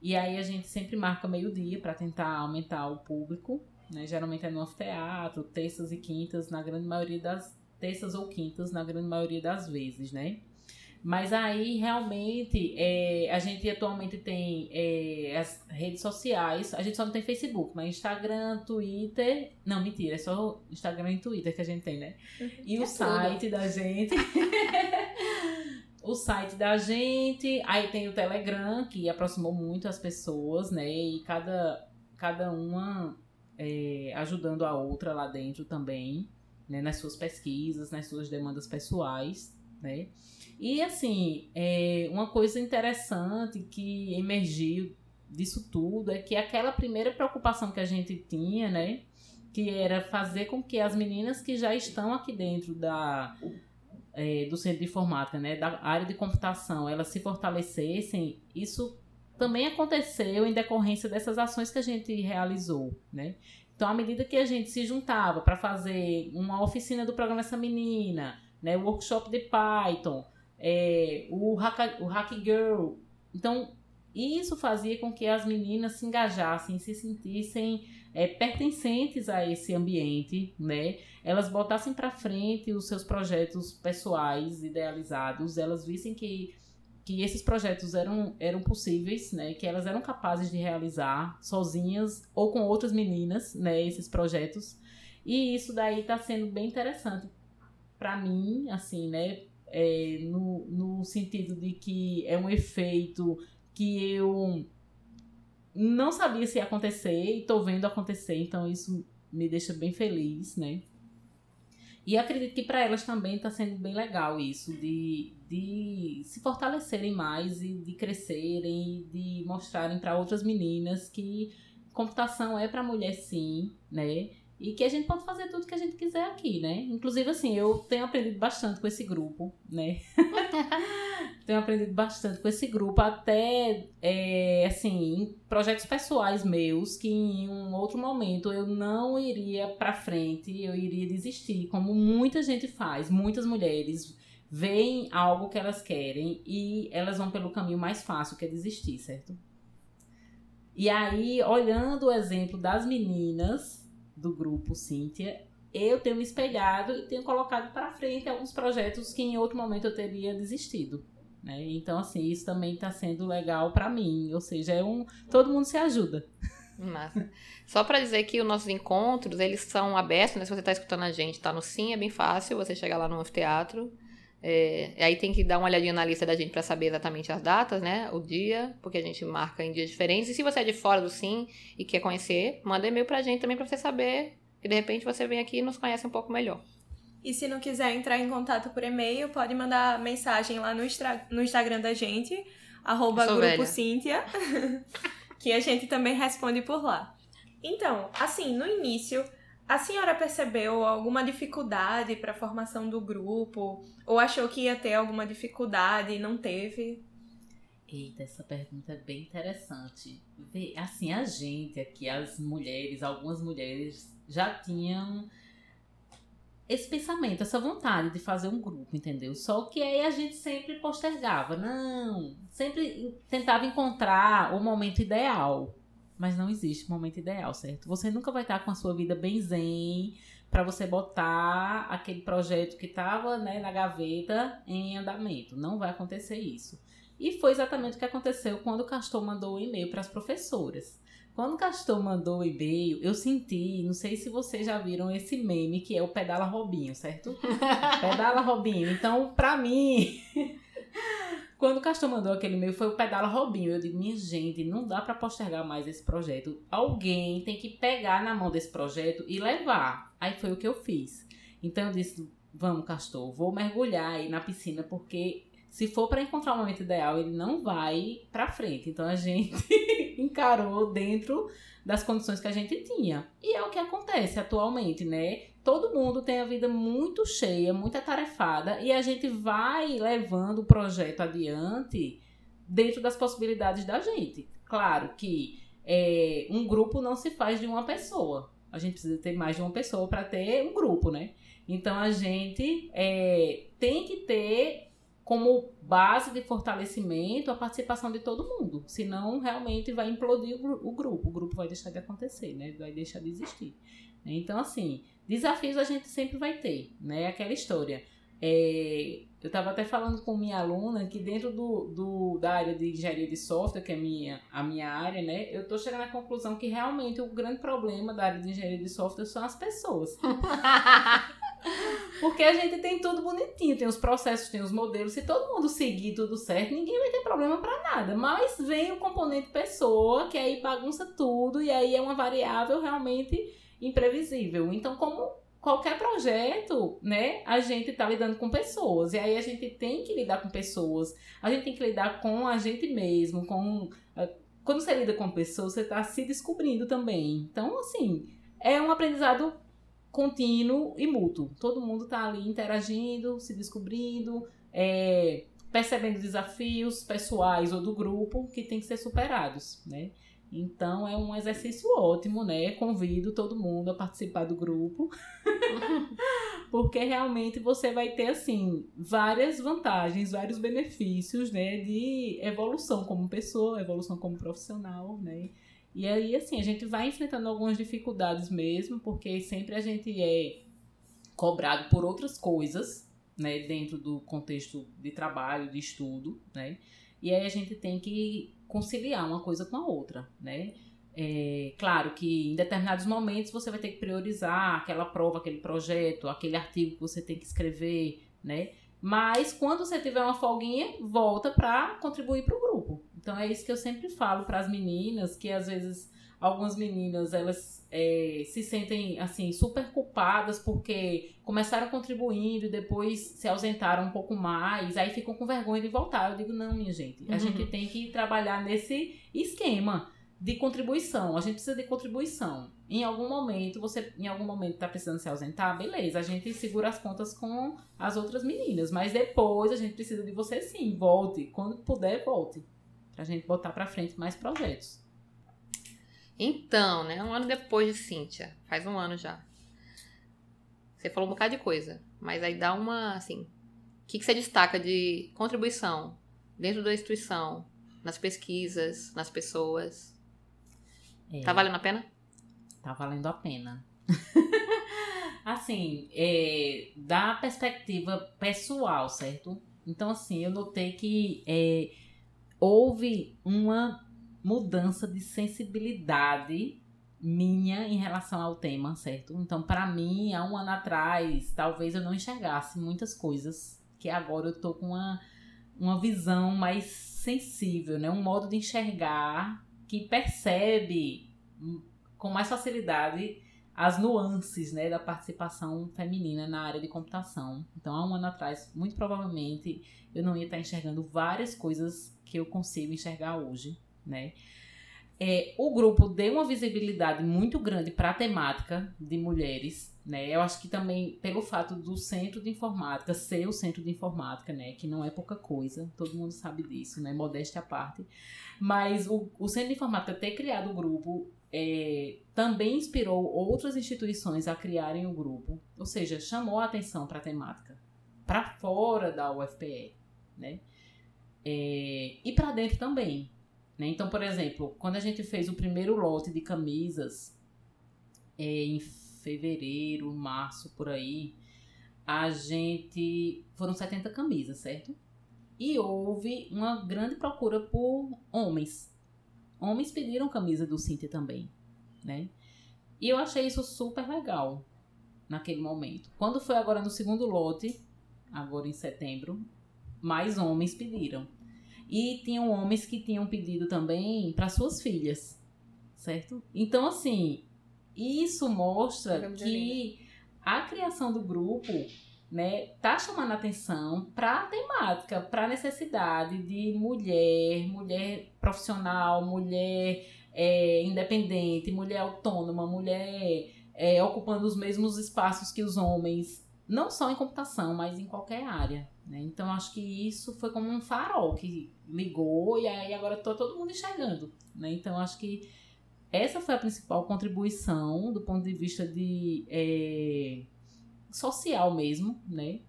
E aí a gente sempre marca meio-dia para tentar aumentar o público, né? Geralmente é no anfiteatro, terças e quintas, na grande maioria das terças ou quintas, na grande maioria das vezes, né? Mas aí, realmente, é, a gente atualmente tem é, as redes sociais. A gente só não tem Facebook, mas Instagram, Twitter. Não, mentira, é só Instagram e Twitter que a gente tem, né? E é o site tudo. da gente. o site da gente. Aí tem o Telegram, que aproximou muito as pessoas, né? E cada, cada uma é, ajudando a outra lá dentro também, né? Nas suas pesquisas, nas suas demandas pessoais, né? E assim, é, uma coisa interessante que emergiu disso tudo é que aquela primeira preocupação que a gente tinha, né? Que era fazer com que as meninas que já estão aqui dentro da, é, do centro de informática, né, da área de computação, elas se fortalecessem, isso também aconteceu em decorrência dessas ações que a gente realizou, né? Então, à medida que a gente se juntava para fazer uma oficina do programa Essa Menina, né, workshop de Python, é, o, Hack, o Hack Girl, então isso fazia com que as meninas se engajassem, se sentissem é, pertencentes a esse ambiente, né? Elas botassem para frente os seus projetos pessoais idealizados, elas vissem que que esses projetos eram, eram possíveis, né, que elas eram capazes de realizar sozinhas ou com outras meninas, né, esses projetos. E isso daí está sendo bem interessante para mim, assim, né, é, no, no sentido de que é um efeito que eu não sabia se ia acontecer e estou vendo acontecer, então isso me deixa bem feliz, né? E acredito que para elas também está sendo bem legal isso, de, de se fortalecerem mais e de crescerem e de mostrarem para outras meninas que computação é para mulher sim, né? E que a gente pode fazer tudo que a gente quiser aqui, né? Inclusive, assim, eu tenho aprendido bastante com esse grupo, né? tenho aprendido bastante com esse grupo, até, é, assim, em projetos pessoais meus, que em um outro momento eu não iria pra frente, eu iria desistir, como muita gente faz, muitas mulheres veem algo que elas querem e elas vão pelo caminho mais fácil, que é desistir, certo? E aí, olhando o exemplo das meninas do grupo Cíntia, eu tenho me espelhado e tenho colocado para frente alguns projetos que em outro momento eu teria desistido. Né? Então, assim, isso também está sendo legal para mim. Ou seja, é um. Todo mundo se ajuda. Massa. Só para dizer que os nossos encontros, eles são abertos, né? Se você está escutando a gente, tá no Sim, é bem fácil você chegar lá no anfiteatro. É, aí tem que dar uma olhadinha na lista da gente para saber exatamente as datas, né? O dia, porque a gente marca em dias diferentes. E se você é de fora do Sim e quer conhecer, manda e-mail pra gente também para você saber. E de repente você vem aqui e nos conhece um pouco melhor. E se não quiser entrar em contato por e-mail, pode mandar mensagem lá no, no Instagram da gente, arroba Grupo velha. Cíntia, que a gente também responde por lá. Então, assim, no início, a senhora percebeu alguma dificuldade para a formação do grupo? Ou achou que ia ter alguma dificuldade e não teve? Eita, essa pergunta é bem interessante. Assim, a gente aqui, as mulheres, algumas mulheres já tinham esse pensamento, essa vontade de fazer um grupo, entendeu? Só que aí a gente sempre postergava, não, sempre tentava encontrar o momento ideal. Mas não existe momento ideal, certo? Você nunca vai estar com a sua vida bem zen para você botar aquele projeto que estava né, na gaveta em andamento. Não vai acontecer isso. E foi exatamente o que aconteceu quando o Castor mandou o e-mail para as professoras. Quando o Castor mandou o e-mail, eu senti, não sei se vocês já viram esse meme que é o Pedala Robinho, certo? Pedala Robinho. Então, para mim, quando o Castor mandou aquele e-mail, foi o Pedala Robinho. Eu digo, minha gente, não dá para postergar mais esse projeto. Alguém tem que pegar na mão desse projeto e levar. Aí foi o que eu fiz. Então eu disse, vamos, Castor, vou mergulhar aí na piscina, porque se for para encontrar o momento ideal, ele não vai para frente. Então a gente encarou dentro das condições que a gente tinha. E é o que acontece atualmente, né? Todo mundo tem a vida muito cheia, muito atarefada, e a gente vai levando o projeto adiante dentro das possibilidades da gente. Claro que é, um grupo não se faz de uma pessoa. A gente precisa ter mais de uma pessoa para ter um grupo, né? Então a gente é, tem que ter como base de fortalecimento a participação de todo mundo. Senão, realmente vai implodir o, grupo. O grupo vai deixar de acontecer, né? Vai deixar de existir. Então, assim, desafios a gente sempre vai ter, né? Aquela história. É, eu estava até falando com minha aluna que dentro do, do, da área de engenharia de software, que é minha, a minha área, né? Eu estou chegando à conclusão que realmente o grande problema da área de engenharia de software são as pessoas. Porque a gente tem tudo bonitinho, tem os processos, tem os modelos. Se todo mundo seguir tudo certo, ninguém vai ter problema para nada. Mas vem o componente pessoa, que aí bagunça tudo e aí é uma variável realmente imprevisível. Então, como qualquer projeto, né, a gente tá lidando com pessoas. E aí a gente tem que lidar com pessoas. A gente tem que lidar com a gente mesmo, com eh, quando você lida com pessoas, você tá se descobrindo também. Então, assim, é um aprendizado contínuo e mútuo. Todo mundo está ali interagindo, se descobrindo, é, percebendo desafios pessoais ou do grupo que tem que ser superados, né? Então é um exercício ótimo, né? Convido todo mundo a participar do grupo. Porque realmente você vai ter assim várias vantagens, vários benefícios, né, de evolução como pessoa, evolução como profissional, né? E aí assim, a gente vai enfrentando algumas dificuldades mesmo, porque sempre a gente é cobrado por outras coisas, né, dentro do contexto de trabalho, de estudo, né? E aí a gente tem que conciliar uma coisa com a outra, né? É, claro que em determinados momentos você vai ter que priorizar aquela prova, aquele projeto, aquele artigo que você tem que escrever, né? Mas quando você tiver uma folguinha, volta para contribuir para o grupo. Então é isso que eu sempre falo para as meninas, que às vezes algumas meninas elas é, se sentem assim super culpadas porque começaram contribuindo e depois se ausentaram um pouco mais, aí ficam com vergonha de voltar. Eu digo não, minha gente, a uhum. gente tem que trabalhar nesse esquema de contribuição. A gente precisa de contribuição. Em algum momento, você em algum momento está precisando se ausentar, beleza, a gente segura as contas com as outras meninas, mas depois a gente precisa de você sim, volte, quando puder, volte, pra gente botar para frente mais projetos. Então, né? Um ano depois de Cíntia. Faz um ano já. Você falou um bocado de coisa. Mas aí dá uma, assim... O que, que você destaca de contribuição dentro da instituição? Nas pesquisas, nas pessoas? É, tá valendo a pena? Tá valendo a pena. assim, é, da perspectiva pessoal, certo? Então, assim, eu notei que é, houve uma mudança de sensibilidade minha em relação ao tema, certo? Então, para mim, há um ano atrás, talvez eu não enxergasse muitas coisas que agora eu tô com uma, uma visão mais sensível, né? Um modo de enxergar que percebe com mais facilidade as nuances, né, da participação feminina na área de computação. Então, há um ano atrás, muito provavelmente, eu não ia estar enxergando várias coisas que eu consigo enxergar hoje né? É, o grupo deu uma visibilidade muito grande para a temática de mulheres, né? Eu acho que também pelo fato do centro de informática ser o centro de informática, né? Que não é pouca coisa, todo mundo sabe disso, né? Modéstia à parte. Mas o, o centro de informática ter criado o grupo é, também inspirou outras instituições a criarem o grupo, ou seja, chamou a atenção para a temática, para fora da UFPE, né? É, e para dentro também, né? Então, por exemplo, quando a gente fez o primeiro lote de camisas é, em fevereiro, março, por aí, a gente. Foram 70 camisas, certo? E houve uma grande procura por homens. Homens pediram camisa do Cintia também, né? E eu achei isso super legal naquele momento. Quando foi agora no segundo lote, agora em setembro, mais homens pediram. E tinham homens que tinham pedido também para suas filhas, certo? Então, assim, isso mostra que a criação do grupo né, tá chamando atenção para a temática, para a necessidade de mulher, mulher profissional, mulher é, independente, mulher autônoma, mulher é, ocupando os mesmos espaços que os homens, não só em computação, mas em qualquer área. Né? Então acho que isso foi como um farol que ligou e aí agora todo mundo enxergando. Né? Então acho que essa foi a principal contribuição do ponto de vista de é, social mesmo, né?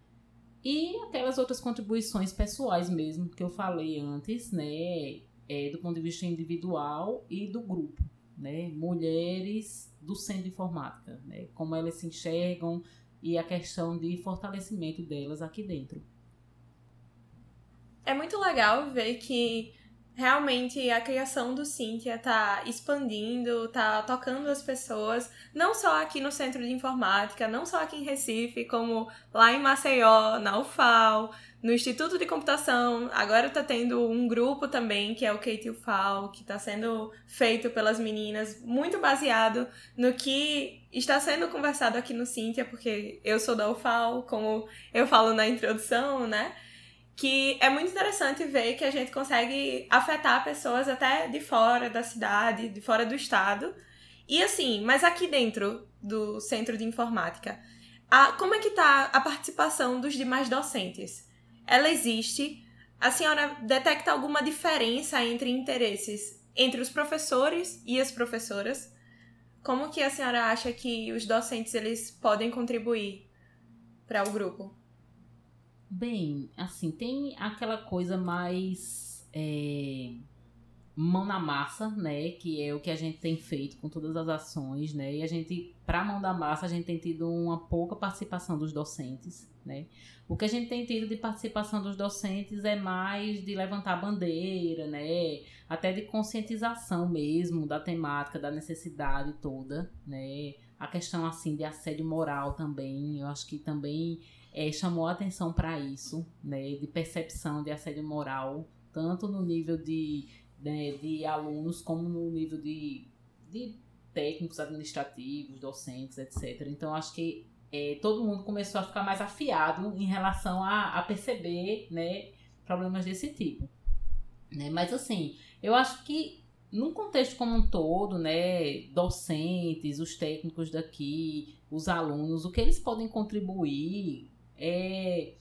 E aquelas outras contribuições pessoais mesmo que eu falei antes, né? É, do ponto de vista individual e do grupo, né? Mulheres do centro de informática, né? Como elas se enxergam e a questão de fortalecimento delas aqui dentro é muito legal ver que realmente a criação do Cynthia tá expandindo, tá tocando as pessoas, não só aqui no Centro de Informática, não só aqui em Recife, como lá em Maceió, na UFAL, no Instituto de Computação. Agora tá tendo um grupo também, que é o Kate UFAL, que tá sendo feito pelas meninas, muito baseado no que está sendo conversado aqui no Cynthia, porque eu sou da UFAL, como eu falo na introdução, né? Que é muito interessante ver que a gente consegue afetar pessoas até de fora da cidade, de fora do estado, E assim, mas aqui dentro do Centro de Informática, a, como é que tá a participação dos demais docentes? Ela existe? A senhora detecta alguma diferença entre interesses entre os professores e as professoras? Como que a senhora acha que os docentes eles podem contribuir para o grupo? Bem, assim, tem aquela coisa mais é, mão na massa, né? Que é o que a gente tem feito com todas as ações, né? E a gente, para mão da massa, a gente tem tido uma pouca participação dos docentes, né? O que a gente tem tido de participação dos docentes é mais de levantar bandeira, né? Até de conscientização mesmo da temática, da necessidade toda, né? A questão assim de assédio moral também, eu acho que também é, chamou atenção para isso, né? De percepção de assédio moral, tanto no nível de, né, de alunos como no nível de, de técnicos administrativos, docentes, etc. Então, acho que é, todo mundo começou a ficar mais afiado em relação a, a perceber né, problemas desse tipo. Né? Mas assim, eu acho que num contexto como um todo, né, docentes, os técnicos daqui, os alunos, o que eles podem contribuir é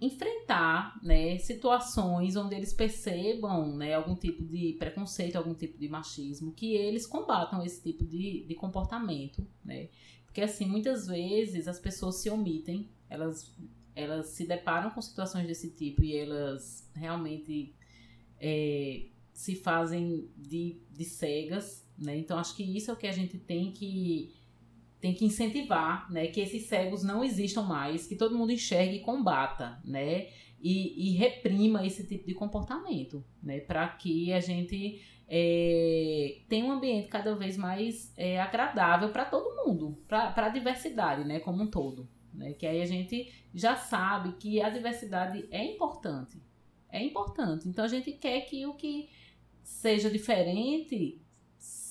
enfrentar né, situações onde eles percebam né, algum tipo de preconceito, algum tipo de machismo, que eles combatam esse tipo de, de comportamento, né? Porque, assim, muitas vezes as pessoas se omitem, elas, elas se deparam com situações desse tipo e elas realmente é, se fazem de, de cegas, né? Então, acho que isso é o que a gente tem que tem que incentivar, né, que esses cegos não existam mais, que todo mundo enxergue e combata, né, e, e reprima esse tipo de comportamento, né, para que a gente é, tem um ambiente cada vez mais é, agradável para todo mundo, para a diversidade, né, como um todo. Né, que aí a gente já sabe que a diversidade é importante. É importante. Então a gente quer que o que seja diferente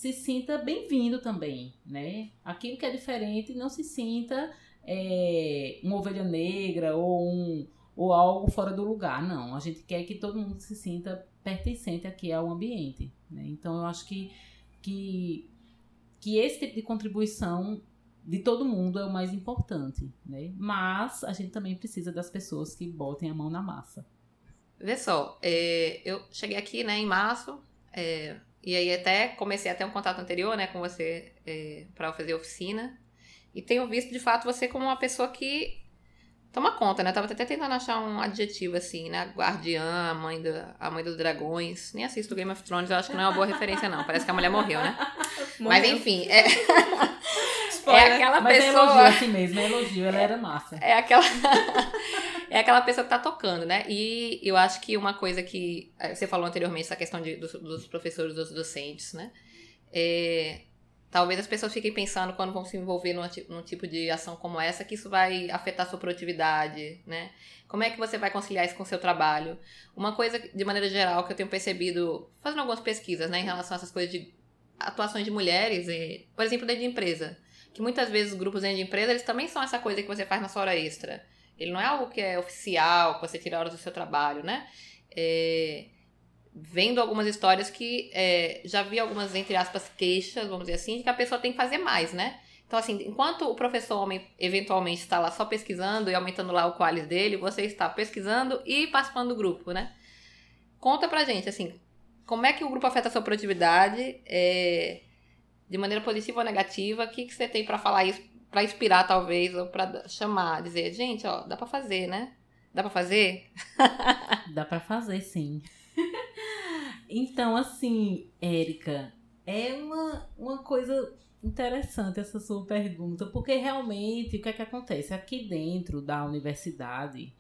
se sinta bem-vindo também, né? Aquilo que é diferente não se sinta é, uma ovelha negra ou, um, ou algo fora do lugar. Não, a gente quer que todo mundo se sinta pertencente aqui ao ambiente. Né? Então, eu acho que, que, que esse tipo de contribuição de todo mundo é o mais importante. Né? Mas a gente também precisa das pessoas que botem a mão na massa. Vê só, é, eu cheguei aqui né, em março, é, e aí até comecei até um contato anterior né, com você é, para fazer oficina. E tenho visto de fato você como uma pessoa que toma conta, né? Eu tava até tentando achar um adjetivo assim, né? Guardiã, a mãe, do, a mãe dos dragões. Nem assisto Game of Thrones, eu acho que não é uma boa referência, não. Parece que a mulher morreu, né? Morreu. Mas enfim, é. é aquela Mas pessoa. É elogio assim mesmo, é elogio, ela era massa. É aquela. é aquela pessoa que tá tocando, né? E eu acho que uma coisa que. Eh, você falou anteriormente, essa questão de, dos, dos professores, dos docentes, né? É, Talvez as pessoas fiquem pensando quando vão se envolver num, tipo de ação como essa que isso vai afetar sua produtividade, né? Como é que você vai conciliar isso com o seu trabalho? Uma coisa, de maneira geral, que eu tenho percebido, fazendo algumas pesquisas, né, em relação a essas coisas de atuações de mulheres, e, por exemplo, dentro de empresa. Que muitas vezes os grupos dentro de empresa, eles também são essa coisa que você faz na sua hora extra. Ele não é algo que é oficial, que você tira horas do seu trabalho, né? É, vendo algumas histórias que é, já vi algumas, entre aspas, queixas, vamos dizer assim, de que a pessoa tem que fazer mais, né? Então, assim, enquanto o professor homem eventualmente está lá só pesquisando e aumentando lá o qualis dele, você está pesquisando e participando do grupo, né? Conta pra gente, assim, como é que o grupo afeta a sua produtividade, é, de maneira positiva ou negativa? O que, que você tem para falar isso, para inspirar, talvez, ou para chamar, dizer, gente, ó, dá para fazer, né? Dá para fazer? dá para fazer, sim. então, assim, Érica, é uma, uma coisa interessante essa sua pergunta, porque realmente o que é que acontece? Aqui dentro da universidade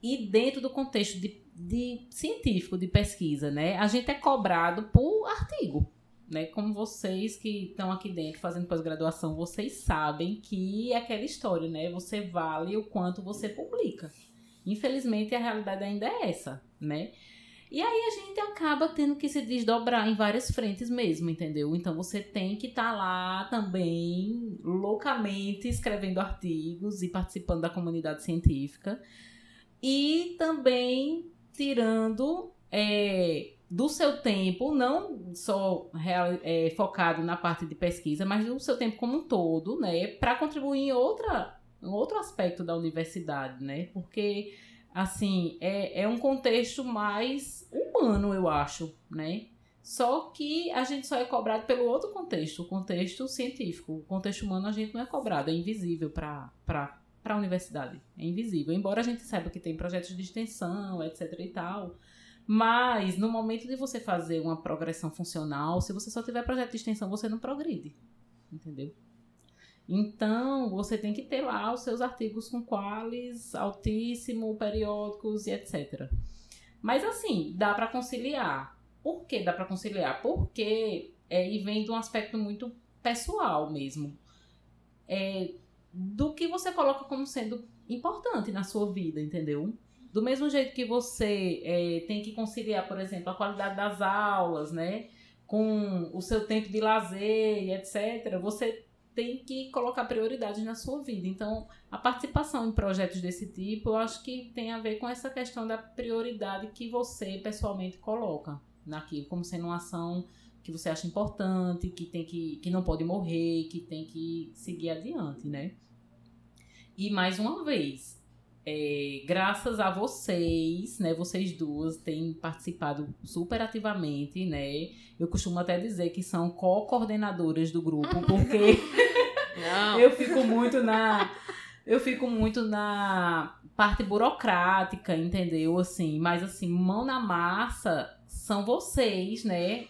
e dentro do contexto de, de científico, de pesquisa, né? A gente é cobrado por artigo. Né, como vocês que estão aqui dentro fazendo pós-graduação, vocês sabem que é aquela história, né? Você vale o quanto você publica. Infelizmente, a realidade ainda é essa, né? E aí a gente acaba tendo que se desdobrar em várias frentes mesmo, entendeu? Então você tem que estar tá lá também loucamente escrevendo artigos e participando da comunidade científica e também tirando é, do seu tempo, não só real, é, focado na parte de pesquisa, mas do seu tempo como um todo, né, para contribuir em outra, um outro aspecto da universidade, né, porque assim é, é um contexto mais humano, eu acho, né. Só que a gente só é cobrado pelo outro contexto, o contexto científico. O contexto humano a gente não é cobrado, é invisível para a universidade. É invisível. Embora a gente saiba que tem projetos de extensão, etc e tal. Mas no momento de você fazer uma progressão funcional, se você só tiver projeto de extensão, você não progride. Entendeu? Então, você tem que ter lá os seus artigos com qualis altíssimo, periódicos e etc. Mas assim, dá para conciliar. Por que dá para conciliar? Porque é, e vem de um aspecto muito pessoal mesmo. É, do que você coloca como sendo importante na sua vida, entendeu? Do mesmo jeito que você é, tem que conciliar, por exemplo, a qualidade das aulas, né? Com o seu tempo de lazer, etc., você tem que colocar prioridades na sua vida. Então, a participação em projetos desse tipo, eu acho que tem a ver com essa questão da prioridade que você pessoalmente coloca naquilo, como sendo uma ação que você acha importante, que tem que, que não pode morrer, que tem que seguir adiante, né? E mais uma vez, é, graças a vocês, né? Vocês duas têm participado super ativamente, né? Eu costumo até dizer que são co-coordenadoras do grupo, porque eu fico muito na. Eu fico muito na parte burocrática, entendeu? Assim, mas assim, mão na massa são vocês, né?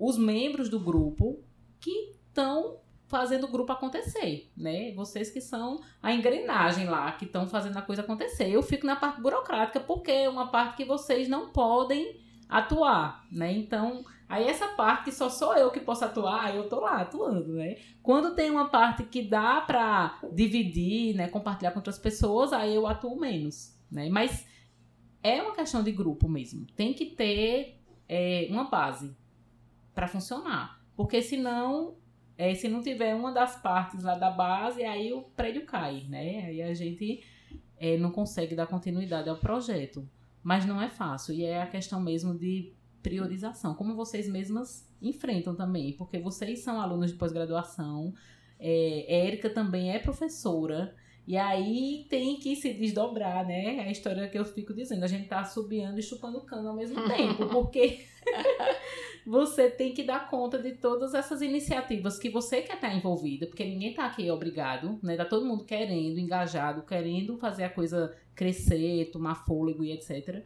os membros do grupo que estão fazendo o grupo acontecer, né? Vocês que são a engrenagem lá, que estão fazendo a coisa acontecer. Eu fico na parte burocrática porque é uma parte que vocês não podem atuar, né? Então, aí essa parte que só sou eu que posso atuar, eu tô lá atuando, né? Quando tem uma parte que dá para dividir, né, compartilhar com outras pessoas, aí eu atuo menos, né? Mas é uma questão de grupo mesmo. Tem que ter é, uma base, para funcionar. Porque senão, é, se não tiver uma das partes lá da base, aí o prédio cai, né? Aí a gente é, não consegue dar continuidade ao projeto. Mas não é fácil. E é a questão mesmo de priorização, como vocês mesmas enfrentam também, porque vocês são alunos de pós-graduação, é, Érica também é professora, e aí tem que se desdobrar, né? É a história que eu fico dizendo, a gente tá subiando e chupando cano ao mesmo tempo, porque você tem que dar conta de todas essas iniciativas que você quer estar envolvida, porque ninguém tá aqui obrigado, né? Tá todo mundo querendo, engajado, querendo fazer a coisa crescer, tomar fôlego e etc.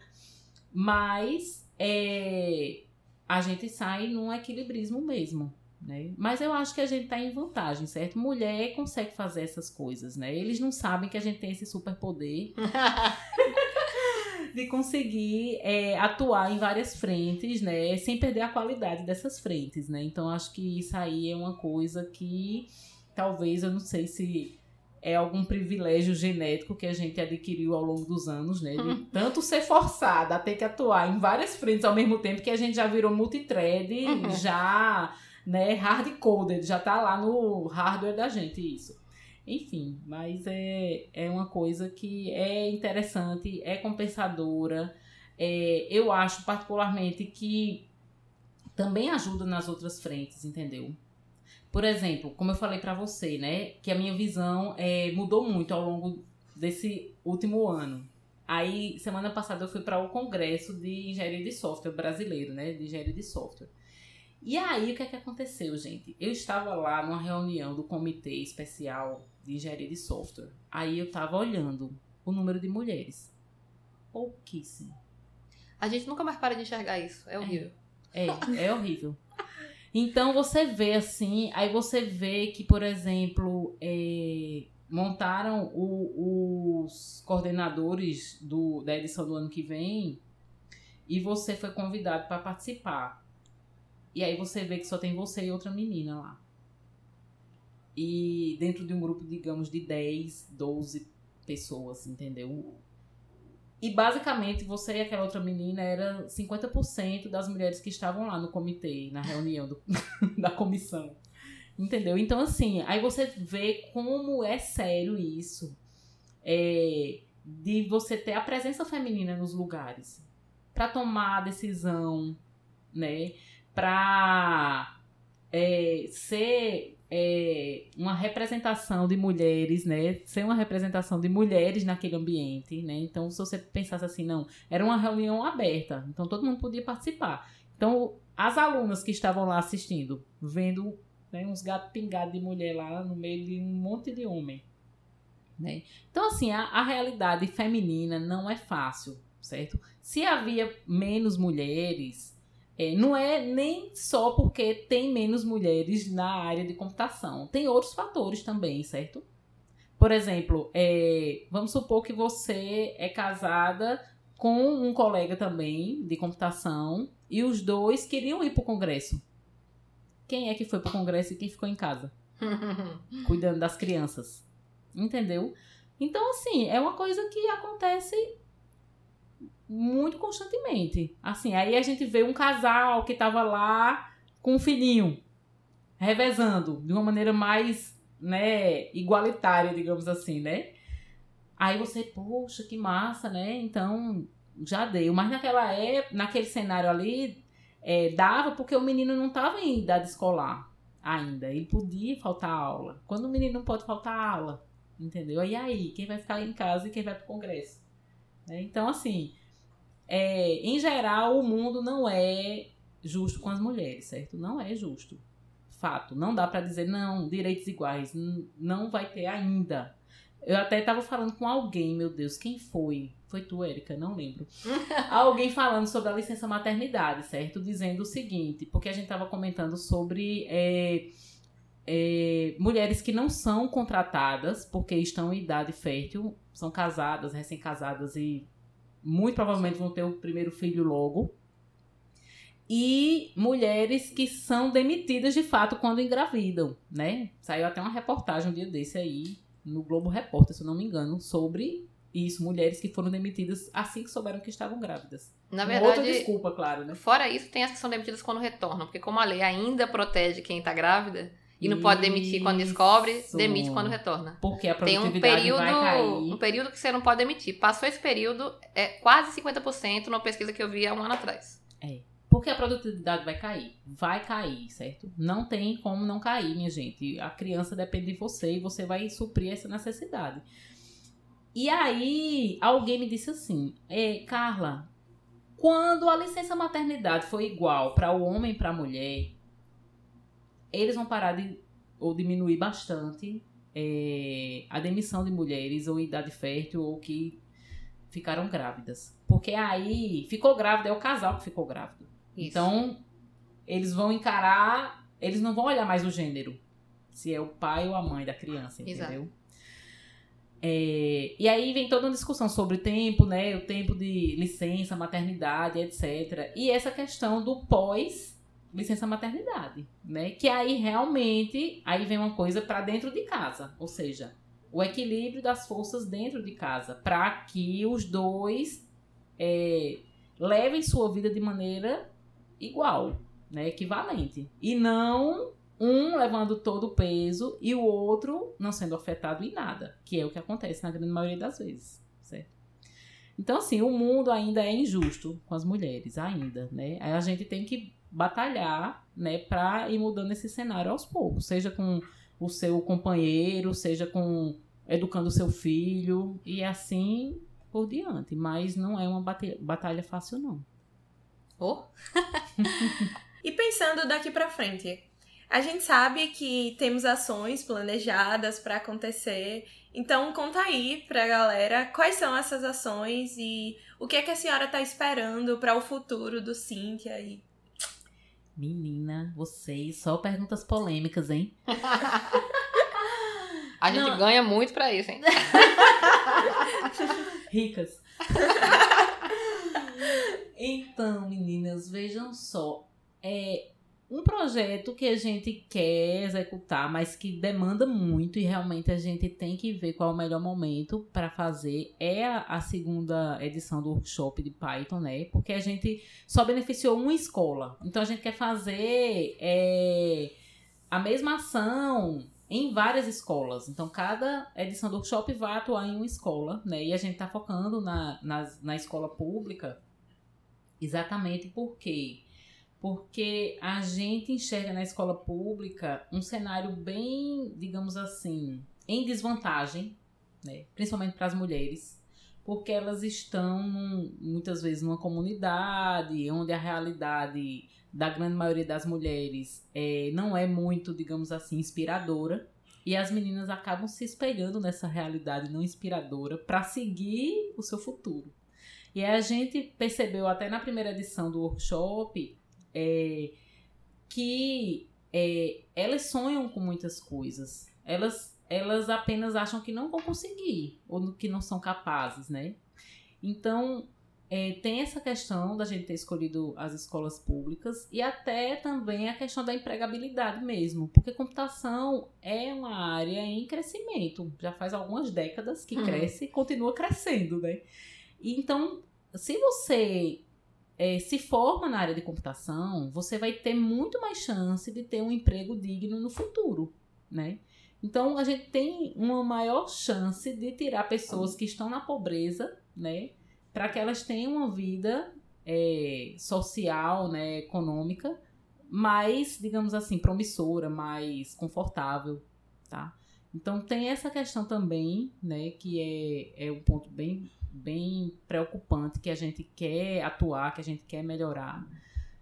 Mas é, a gente sai num equilibrismo mesmo. Né? Mas eu acho que a gente está em vantagem, certo? Mulher consegue fazer essas coisas, né? Eles não sabem que a gente tem esse superpoder de conseguir é, atuar em várias frentes, né? Sem perder a qualidade dessas frentes, né? Então acho que isso aí é uma coisa que talvez eu não sei se é algum privilégio genético que a gente adquiriu ao longo dos anos, né? De tanto ser forçada a ter que atuar em várias frentes ao mesmo tempo que a gente já virou multithread, uhum. já né, hard-coded, já tá lá no hardware da gente isso. Enfim, mas é, é uma coisa que é interessante, é compensadora. É, eu acho particularmente que também ajuda nas outras frentes, entendeu? Por exemplo, como eu falei para você, né, que a minha visão é, mudou muito ao longo desse último ano. Aí, semana passada eu fui para o congresso de engenharia de software brasileiro, né, de engenharia de software. E aí, o que é que aconteceu, gente? Eu estava lá numa reunião do Comitê Especial de Engenharia de Software. Aí eu estava olhando o número de mulheres. Pouquíssimo. A gente nunca mais para de enxergar isso. É horrível. É, é, é horrível. Então você vê assim, aí você vê que, por exemplo, é, montaram o, os coordenadores do, da edição do ano que vem e você foi convidado para participar. E aí você vê que só tem você e outra menina lá. E dentro de um grupo, digamos, de 10, 12 pessoas, entendeu? E basicamente você e aquela outra menina era 50% das mulheres que estavam lá no comitê, na reunião do, da comissão. Entendeu? Então, assim, aí você vê como é sério isso. É, de você ter a presença feminina nos lugares. para tomar a decisão, né? Para é, ser é, uma representação de mulheres, né? Ser uma representação de mulheres naquele ambiente, né? Então, se você pensasse assim, não, era uma reunião aberta, então todo mundo podia participar. Então, as alunas que estavam lá assistindo, vendo né, uns gatos pingados de mulher lá no meio de um monte de homem. Né? Então, assim, a, a realidade feminina não é fácil, certo? Se havia menos mulheres, é, não é nem só porque tem menos mulheres na área de computação. Tem outros fatores também, certo? Por exemplo, é, vamos supor que você é casada com um colega também de computação e os dois queriam ir para o congresso. Quem é que foi para o congresso e quem ficou em casa? cuidando das crianças. Entendeu? Então, assim, é uma coisa que acontece muito constantemente. Assim, aí a gente vê um casal que tava lá com um filhinho, revezando de uma maneira mais, né, igualitária, digamos assim, né? Aí você, poxa, que massa, né? Então, já deu. Mas naquela época, naquele cenário ali, é, dava porque o menino não estava em idade escolar ainda. Ele podia faltar aula. Quando o menino não pode faltar aula, entendeu? E aí, quem vai ficar em casa e quem vai para o congresso? Né? Então, assim, é, em geral, o mundo não é justo com as mulheres, certo? Não é justo. Fato. Não dá para dizer, não, direitos iguais. Não vai ter ainda. Eu até estava falando com alguém, meu Deus, quem foi? Foi tu, Érica? Não lembro. alguém falando sobre a licença maternidade, certo? Dizendo o seguinte, porque a gente estava comentando sobre é, é, mulheres que não são contratadas porque estão em idade fértil, são casadas, recém-casadas e muito provavelmente vão ter o primeiro filho logo. E mulheres que são demitidas de fato quando engravidam, né? Saiu até uma reportagem um dia desse aí, no Globo Repórter, se eu não me engano, sobre isso, mulheres que foram demitidas assim que souberam que estavam grávidas. Na verdade, outra desculpa, claro, né? Fora isso, tem as que são demitidas quando retornam, porque como a lei ainda protege quem está grávida, e não pode demitir quando descobre, demite quando retorna. Porque a produtividade Tem um período, vai cair. um período que você não pode demitir. Passou esse período, é quase 50% numa pesquisa que eu vi há um ano atrás. É. Porque a produtividade vai cair. Vai cair, certo? Não tem como não cair, minha gente. A criança depende de você e você vai suprir essa necessidade. E aí, alguém me disse assim: é, Carla, quando a licença maternidade for igual para o homem e para a mulher, eles vão parar de ou diminuir bastante é, a demissão de mulheres ou idade fértil ou que ficaram grávidas. Porque aí ficou grávida, é o casal que ficou grávido. Isso. Então, eles vão encarar, eles não vão olhar mais o gênero. Se é o pai ou a mãe da criança, entendeu? É, e aí vem toda uma discussão sobre o tempo, né? O tempo de licença, maternidade, etc. E essa questão do pós licença maternidade, né? Que aí realmente aí vem uma coisa para dentro de casa, ou seja, o equilíbrio das forças dentro de casa, para que os dois é, levem sua vida de maneira igual, né? Equivalente e não um levando todo o peso e o outro não sendo afetado em nada, que é o que acontece na grande maioria das vezes? Então, assim, o mundo ainda é injusto com as mulheres, ainda, né? A gente tem que batalhar, né, para ir mudando esse cenário aos poucos, seja com o seu companheiro, seja com educando o seu filho e assim por diante, mas não é uma batalha fácil não. Oh. e pensando daqui para frente, a gente sabe que temos ações planejadas para acontecer. Então conta aí pra galera quais são essas ações e o que é que a senhora está esperando para o futuro do Cíntia e Menina, vocês só perguntas polêmicas, hein? A gente Não. ganha muito pra isso, hein? Ricas. então, meninas, vejam só. É, um projeto que a gente quer executar, mas que demanda muito e realmente a gente tem que ver qual é o melhor momento para fazer é a, segunda edição do workshop de Python, né? Porque a gente só beneficiou uma escola. Então a gente quer fazer é, a mesma ação em várias escolas. Então, cada edição do workshop vai atuar em uma escola, né? E a gente está focando na, na, na escola pública Exatamente por quê? Porque a gente enxerga na escola pública um cenário bem, digamos assim, em desvantagem, né? principalmente para as mulheres, porque elas estão muitas vezes numa comunidade onde a realidade da grande maioria das mulheres é, não é muito, digamos assim, inspiradora. E as meninas acabam se espelhando nessa realidade não inspiradora para seguir o seu futuro. E a gente percebeu até na primeira edição do workshop é, que é, elas sonham com muitas coisas. Elas, elas apenas acham que não vão conseguir ou que não são capazes, né? Então, é, tem essa questão da gente ter escolhido as escolas públicas e até também a questão da empregabilidade mesmo, porque computação é uma área em crescimento, já faz algumas décadas que hum. cresce e continua crescendo, né? Então, se você é, se forma na área de computação, você vai ter muito mais chance de ter um emprego digno no futuro, né? Então, a gente tem uma maior chance de tirar pessoas que estão na pobreza, né? para que elas tenham uma vida é, social, né, econômica, mais, digamos assim, promissora, mais confortável, tá? Então tem essa questão também, né, que é, é um ponto bem, bem preocupante que a gente quer atuar, que a gente quer melhorar,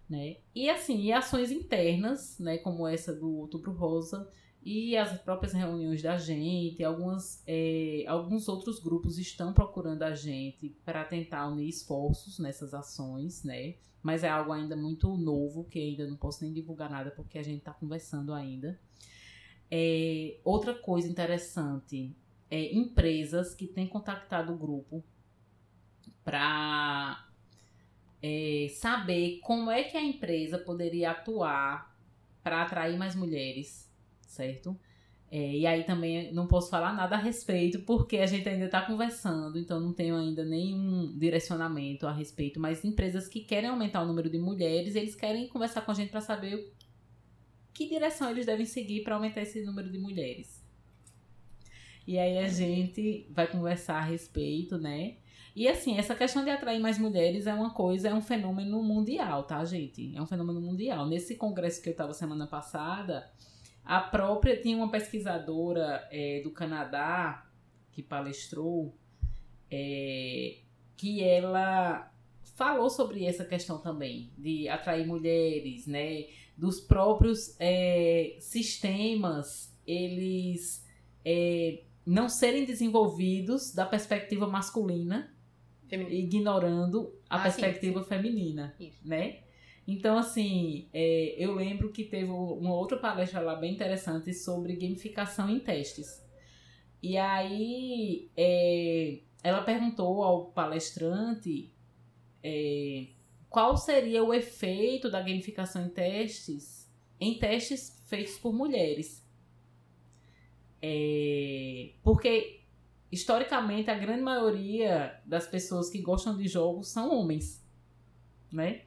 né? E assim, e ações internas, né, como essa do Outubro Rosa, e as próprias reuniões da gente, algumas, é, alguns outros grupos estão procurando a gente para tentar unir esforços nessas ações, né? Mas é algo ainda muito novo, que ainda não posso nem divulgar nada porque a gente está conversando ainda. É, outra coisa interessante é empresas que têm contactado o grupo para é, saber como é que a empresa poderia atuar para atrair mais mulheres certo? É, e aí também não posso falar nada a respeito, porque a gente ainda está conversando, então não tenho ainda nenhum direcionamento a respeito. Mas empresas que querem aumentar o número de mulheres, eles querem conversar com a gente para saber que direção eles devem seguir para aumentar esse número de mulheres. E aí a gente vai conversar a respeito, né? E assim, essa questão de atrair mais mulheres é uma coisa, é um fenômeno mundial, tá, gente? É um fenômeno mundial. Nesse congresso que eu estava semana passada, a própria tinha uma pesquisadora é, do Canadá que palestrou, é, que ela falou sobre essa questão também de atrair mulheres, né? Dos próprios é, sistemas eles é, não serem desenvolvidos da perspectiva masculina, Ignorando a ah, perspectiva sim, sim. feminina, Isso. né? Então, assim, é, eu lembro que teve uma outra palestra lá bem interessante sobre gamificação em testes. E aí, é, ela perguntou ao palestrante é, qual seria o efeito da gamificação em testes em testes feitos por mulheres. É, porque, historicamente, a grande maioria das pessoas que gostam de jogos são homens, né?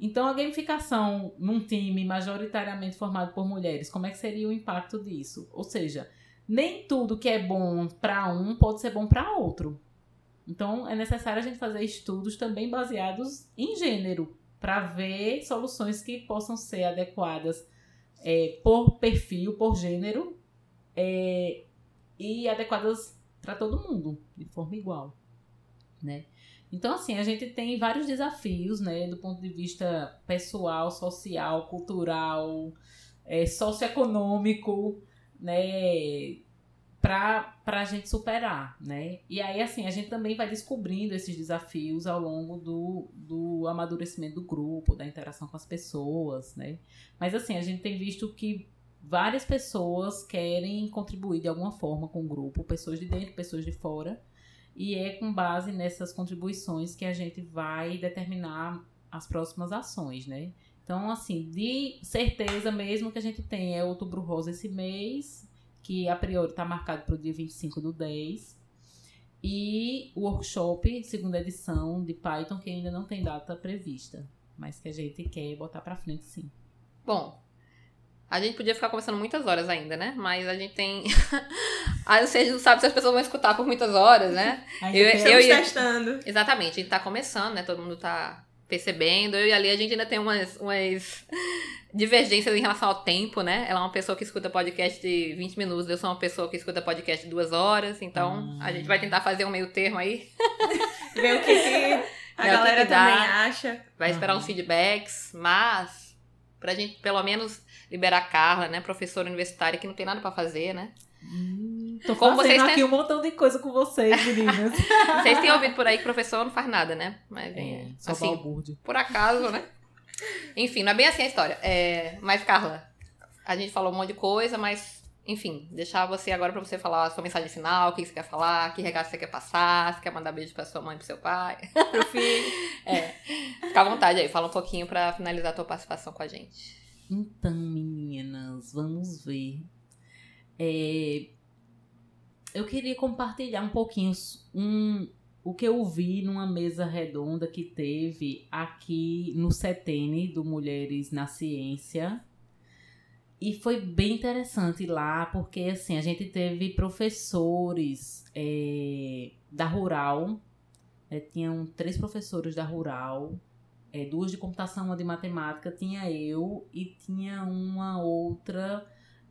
Então, a gamificação num time majoritariamente formado por mulheres, como é que seria o impacto disso? Ou seja, nem tudo que é bom para um pode ser bom para outro. Então, é necessário a gente fazer estudos também baseados em gênero, para ver soluções que possam ser adequadas é, por perfil, por gênero, é, e adequadas para todo mundo, de forma igual. Né? Então, assim, a gente tem vários desafios, né, do ponto de vista pessoal, social, cultural, é, socioeconômico, né, para a gente superar, né? E aí, assim, a gente também vai descobrindo esses desafios ao longo do, do amadurecimento do grupo, da interação com as pessoas, né? Mas, assim, a gente tem visto que várias pessoas querem contribuir de alguma forma com o grupo, pessoas de dentro, pessoas de fora, e é com base nessas contribuições que a gente vai determinar as próximas ações, né? Então, assim, de certeza mesmo que a gente tem é outubro rosa esse mês, que a priori está marcado para o dia 25 do 10. E o workshop, segunda edição de Python, que ainda não tem data prevista, mas que a gente quer botar para frente sim. Bom, a gente podia ficar conversando muitas horas ainda, né? Mas a gente tem. Aí você não sabe se as pessoas vão escutar por muitas horas, né? eu, eu, eu testando. Exatamente, a gente tá começando, né? Todo mundo tá percebendo. Eu e ali a gente ainda tem umas, umas divergências em relação ao tempo, né? Ela é uma pessoa que escuta podcast de 20 minutos, eu sou uma pessoa que escuta podcast de duas horas, então hum. a gente vai tentar fazer um meio termo aí. Ver o que, que a galera que que também acha. Vai esperar uhum. uns feedbacks, mas pra gente pelo menos liberar a Carla, né, professora universitária que não tem nada para fazer, né? Hum, tô Como fazendo aqui têm... um montão de coisa com vocês, meninas. vocês têm ouvido por aí que professor não faz nada, né? Mas é, só assim, por acaso, né? Enfim, não é bem assim a história. É, mas, Carla, a gente falou um monte de coisa, mas, enfim, deixar você agora pra você falar a sua mensagem final, o que você quer falar, que regalo você quer passar, se quer mandar beijo pra sua mãe pro seu pai, pro filho. É. Fica à vontade aí, fala um pouquinho pra finalizar a tua participação com a gente. Então, meninas, vamos ver. É, eu queria compartilhar um pouquinho um, o que eu vi numa mesa redonda que teve aqui no Setene do Mulheres na Ciência. E foi bem interessante lá, porque assim, a gente teve professores é, da Rural, é, tinham três professores da Rural, é, duas de computação, uma de matemática, tinha eu e tinha uma outra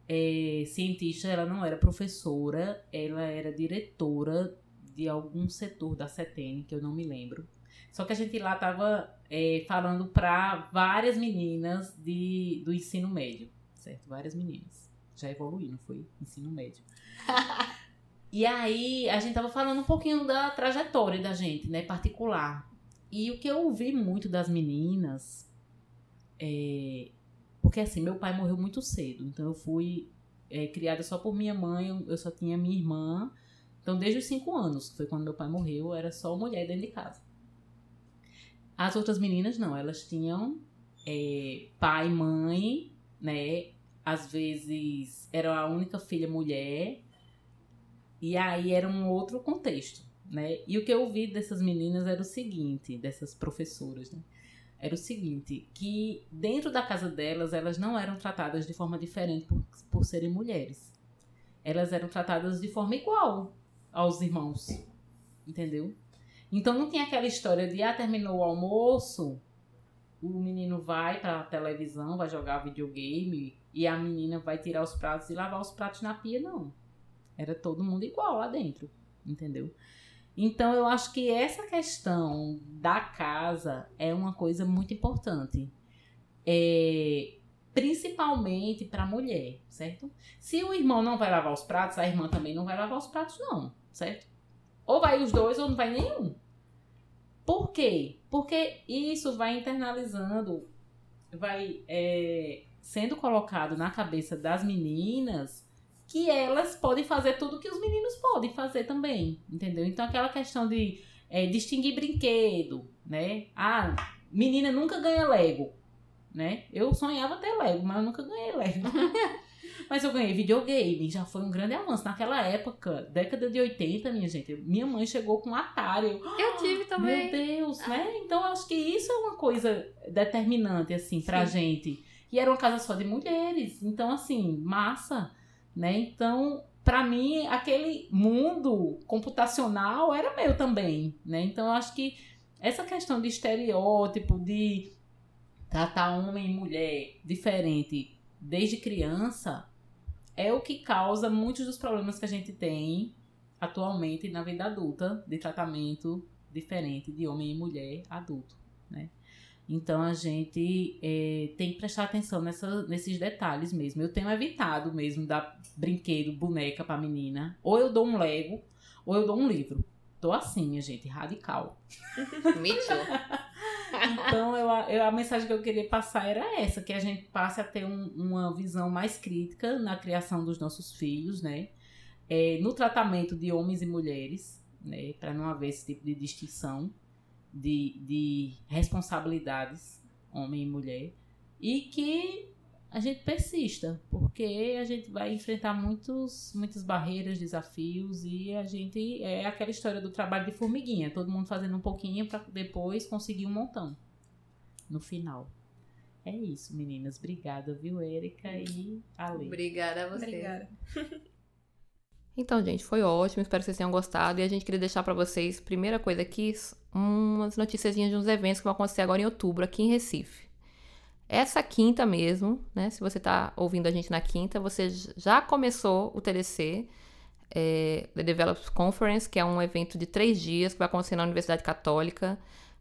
é, cientista, ela não era professora, ela era diretora de algum setor da CETEN, que eu não me lembro. Só que a gente lá tava é, falando para várias meninas de, do ensino médio, certo? Várias meninas. Já evoluí, não foi? Ensino médio. e aí a gente tava falando um pouquinho da trajetória da gente, né? Particular. E o que eu ouvi muito das meninas é. Porque assim, meu pai morreu muito cedo, então eu fui é, criada só por minha mãe, eu só tinha minha irmã então, desde os cinco anos, que foi quando meu pai morreu, era só mulher dentro de casa. As outras meninas não, elas tinham é, pai, mãe, né? Às vezes era a única filha mulher. E aí era um outro contexto, né? E o que eu vi dessas meninas era o seguinte, dessas professoras, né? Era o seguinte, que dentro da casa delas, elas não eram tratadas de forma diferente por, por serem mulheres. Elas eram tratadas de forma igual aos irmãos. Entendeu? Então não tem aquela história de ah, terminou o almoço, o menino vai pra televisão, vai jogar videogame e a menina vai tirar os pratos e lavar os pratos na pia, não. Era todo mundo igual lá dentro, entendeu? Então eu acho que essa questão da casa é uma coisa muito importante. É, principalmente para a mulher, certo? Se o irmão não vai lavar os pratos, a irmã também não vai lavar os pratos, não certo? Ou vai os dois ou não vai nenhum. Por quê? Porque isso vai internalizando, vai é, sendo colocado na cabeça das meninas que elas podem fazer tudo que os meninos podem fazer também, entendeu? Então aquela questão de é, distinguir brinquedo, né? Ah, menina nunca ganha Lego, né? Eu sonhava ter Lego, mas eu nunca ganhei Lego. Mas eu ganhei videogame, já foi um grande avanço. Naquela época, década de 80, minha gente, minha mãe chegou com um Atari. Eu, eu tive também. Meu Deus, ah. né? Então eu acho que isso é uma coisa determinante, assim, pra Sim. gente. E era uma casa só de mulheres. Então, assim, massa, né? Então, para mim, aquele mundo computacional era meu também, né? Então, eu acho que essa questão de estereótipo, de tratar homem e mulher diferente desde criança, é o que causa muitos dos problemas que a gente tem atualmente na vida adulta de tratamento diferente de homem e mulher adulto? Então a gente é, tem que prestar atenção nessa, nesses detalhes mesmo. Eu tenho evitado mesmo dar brinquedo, boneca pra menina. Ou eu dou um Lego, ou eu dou um livro. Tô assim, minha gente, radical. Me então, eu, eu, a mensagem que eu queria passar era essa: que a gente passe a ter um, uma visão mais crítica na criação dos nossos filhos, né? É, no tratamento de homens e mulheres, né? Para não haver esse tipo de distinção de, de responsabilidades, homem e mulher. E que a gente persista, porque a gente vai enfrentar muitos, muitas barreiras, desafios e a gente é aquela história do trabalho de formiguinha, todo mundo fazendo um pouquinho para depois conseguir um montão no final. É isso, meninas. Obrigada, viu, Érica e Ale. Obrigada a você. Obrigada. Então, gente, foi ótimo. Espero que vocês tenham gostado. E a gente queria deixar para vocês, primeira coisa aqui, umas noticiazinhas de uns eventos que vão acontecer agora em outubro, aqui em Recife. Essa quinta mesmo, né? Se você está ouvindo a gente na quinta, você já começou o TDC, é, The Developers Conference, que é um evento de três dias que vai acontecer na Universidade Católica.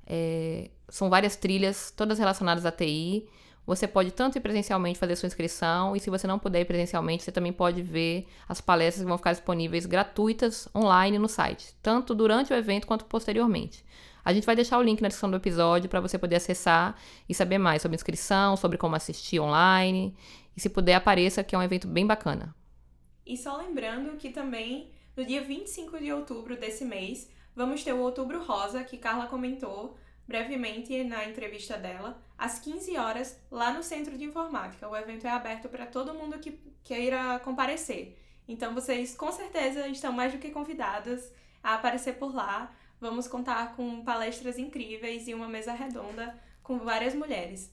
É, são várias trilhas, todas relacionadas à TI. Você pode tanto ir presencialmente fazer sua inscrição, e se você não puder ir presencialmente, você também pode ver as palestras que vão ficar disponíveis gratuitas online no site, tanto durante o evento quanto posteriormente. A gente vai deixar o link na descrição do episódio para você poder acessar e saber mais sobre inscrição, sobre como assistir online. E se puder, apareça, que é um evento bem bacana. E só lembrando que também no dia 25 de outubro desse mês, vamos ter o Outubro Rosa, que Carla comentou brevemente na entrevista dela, às 15 horas, lá no Centro de Informática. O evento é aberto para todo mundo que queira comparecer. Então vocês com certeza estão mais do que convidadas a aparecer por lá. Vamos contar com palestras incríveis e uma mesa redonda com várias mulheres.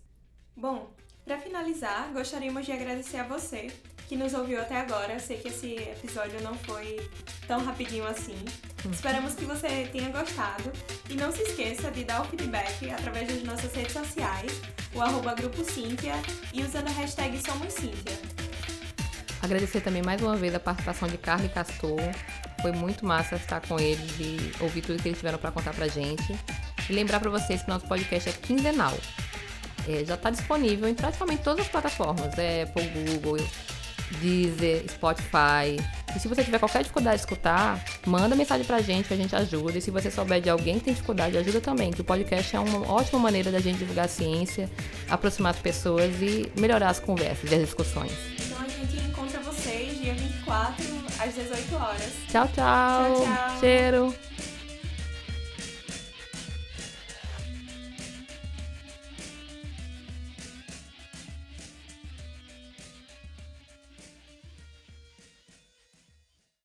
Bom, para finalizar, gostaríamos de agradecer a você que nos ouviu até agora. Sei que esse episódio não foi tão rapidinho assim. Uhum. Esperamos que você tenha gostado. E não se esqueça de dar o feedback através das nossas redes sociais, o arroba Grupo Cíntia e usando a hashtag Somos Cíntia. Agradecer também mais uma vez a participação de Carla e Castor. Foi muito massa estar com eles e ouvir tudo que eles tiveram para contar pra gente. E lembrar para vocês que nosso podcast é quinzenal. É, já está disponível em praticamente todas as plataformas, Apple, Google, Deezer, Spotify. E se você tiver qualquer dificuldade de escutar, manda mensagem pra gente que a gente ajuda. E se você souber de alguém que tem dificuldade, ajuda também, que o podcast é uma ótima maneira da gente divulgar a ciência, aproximar as pessoas e melhorar as conversas e as discussões. Então a gente encontra vocês dia 24 às 18 horas. Tchau, tchau. Tchau, tchau. Cheiro.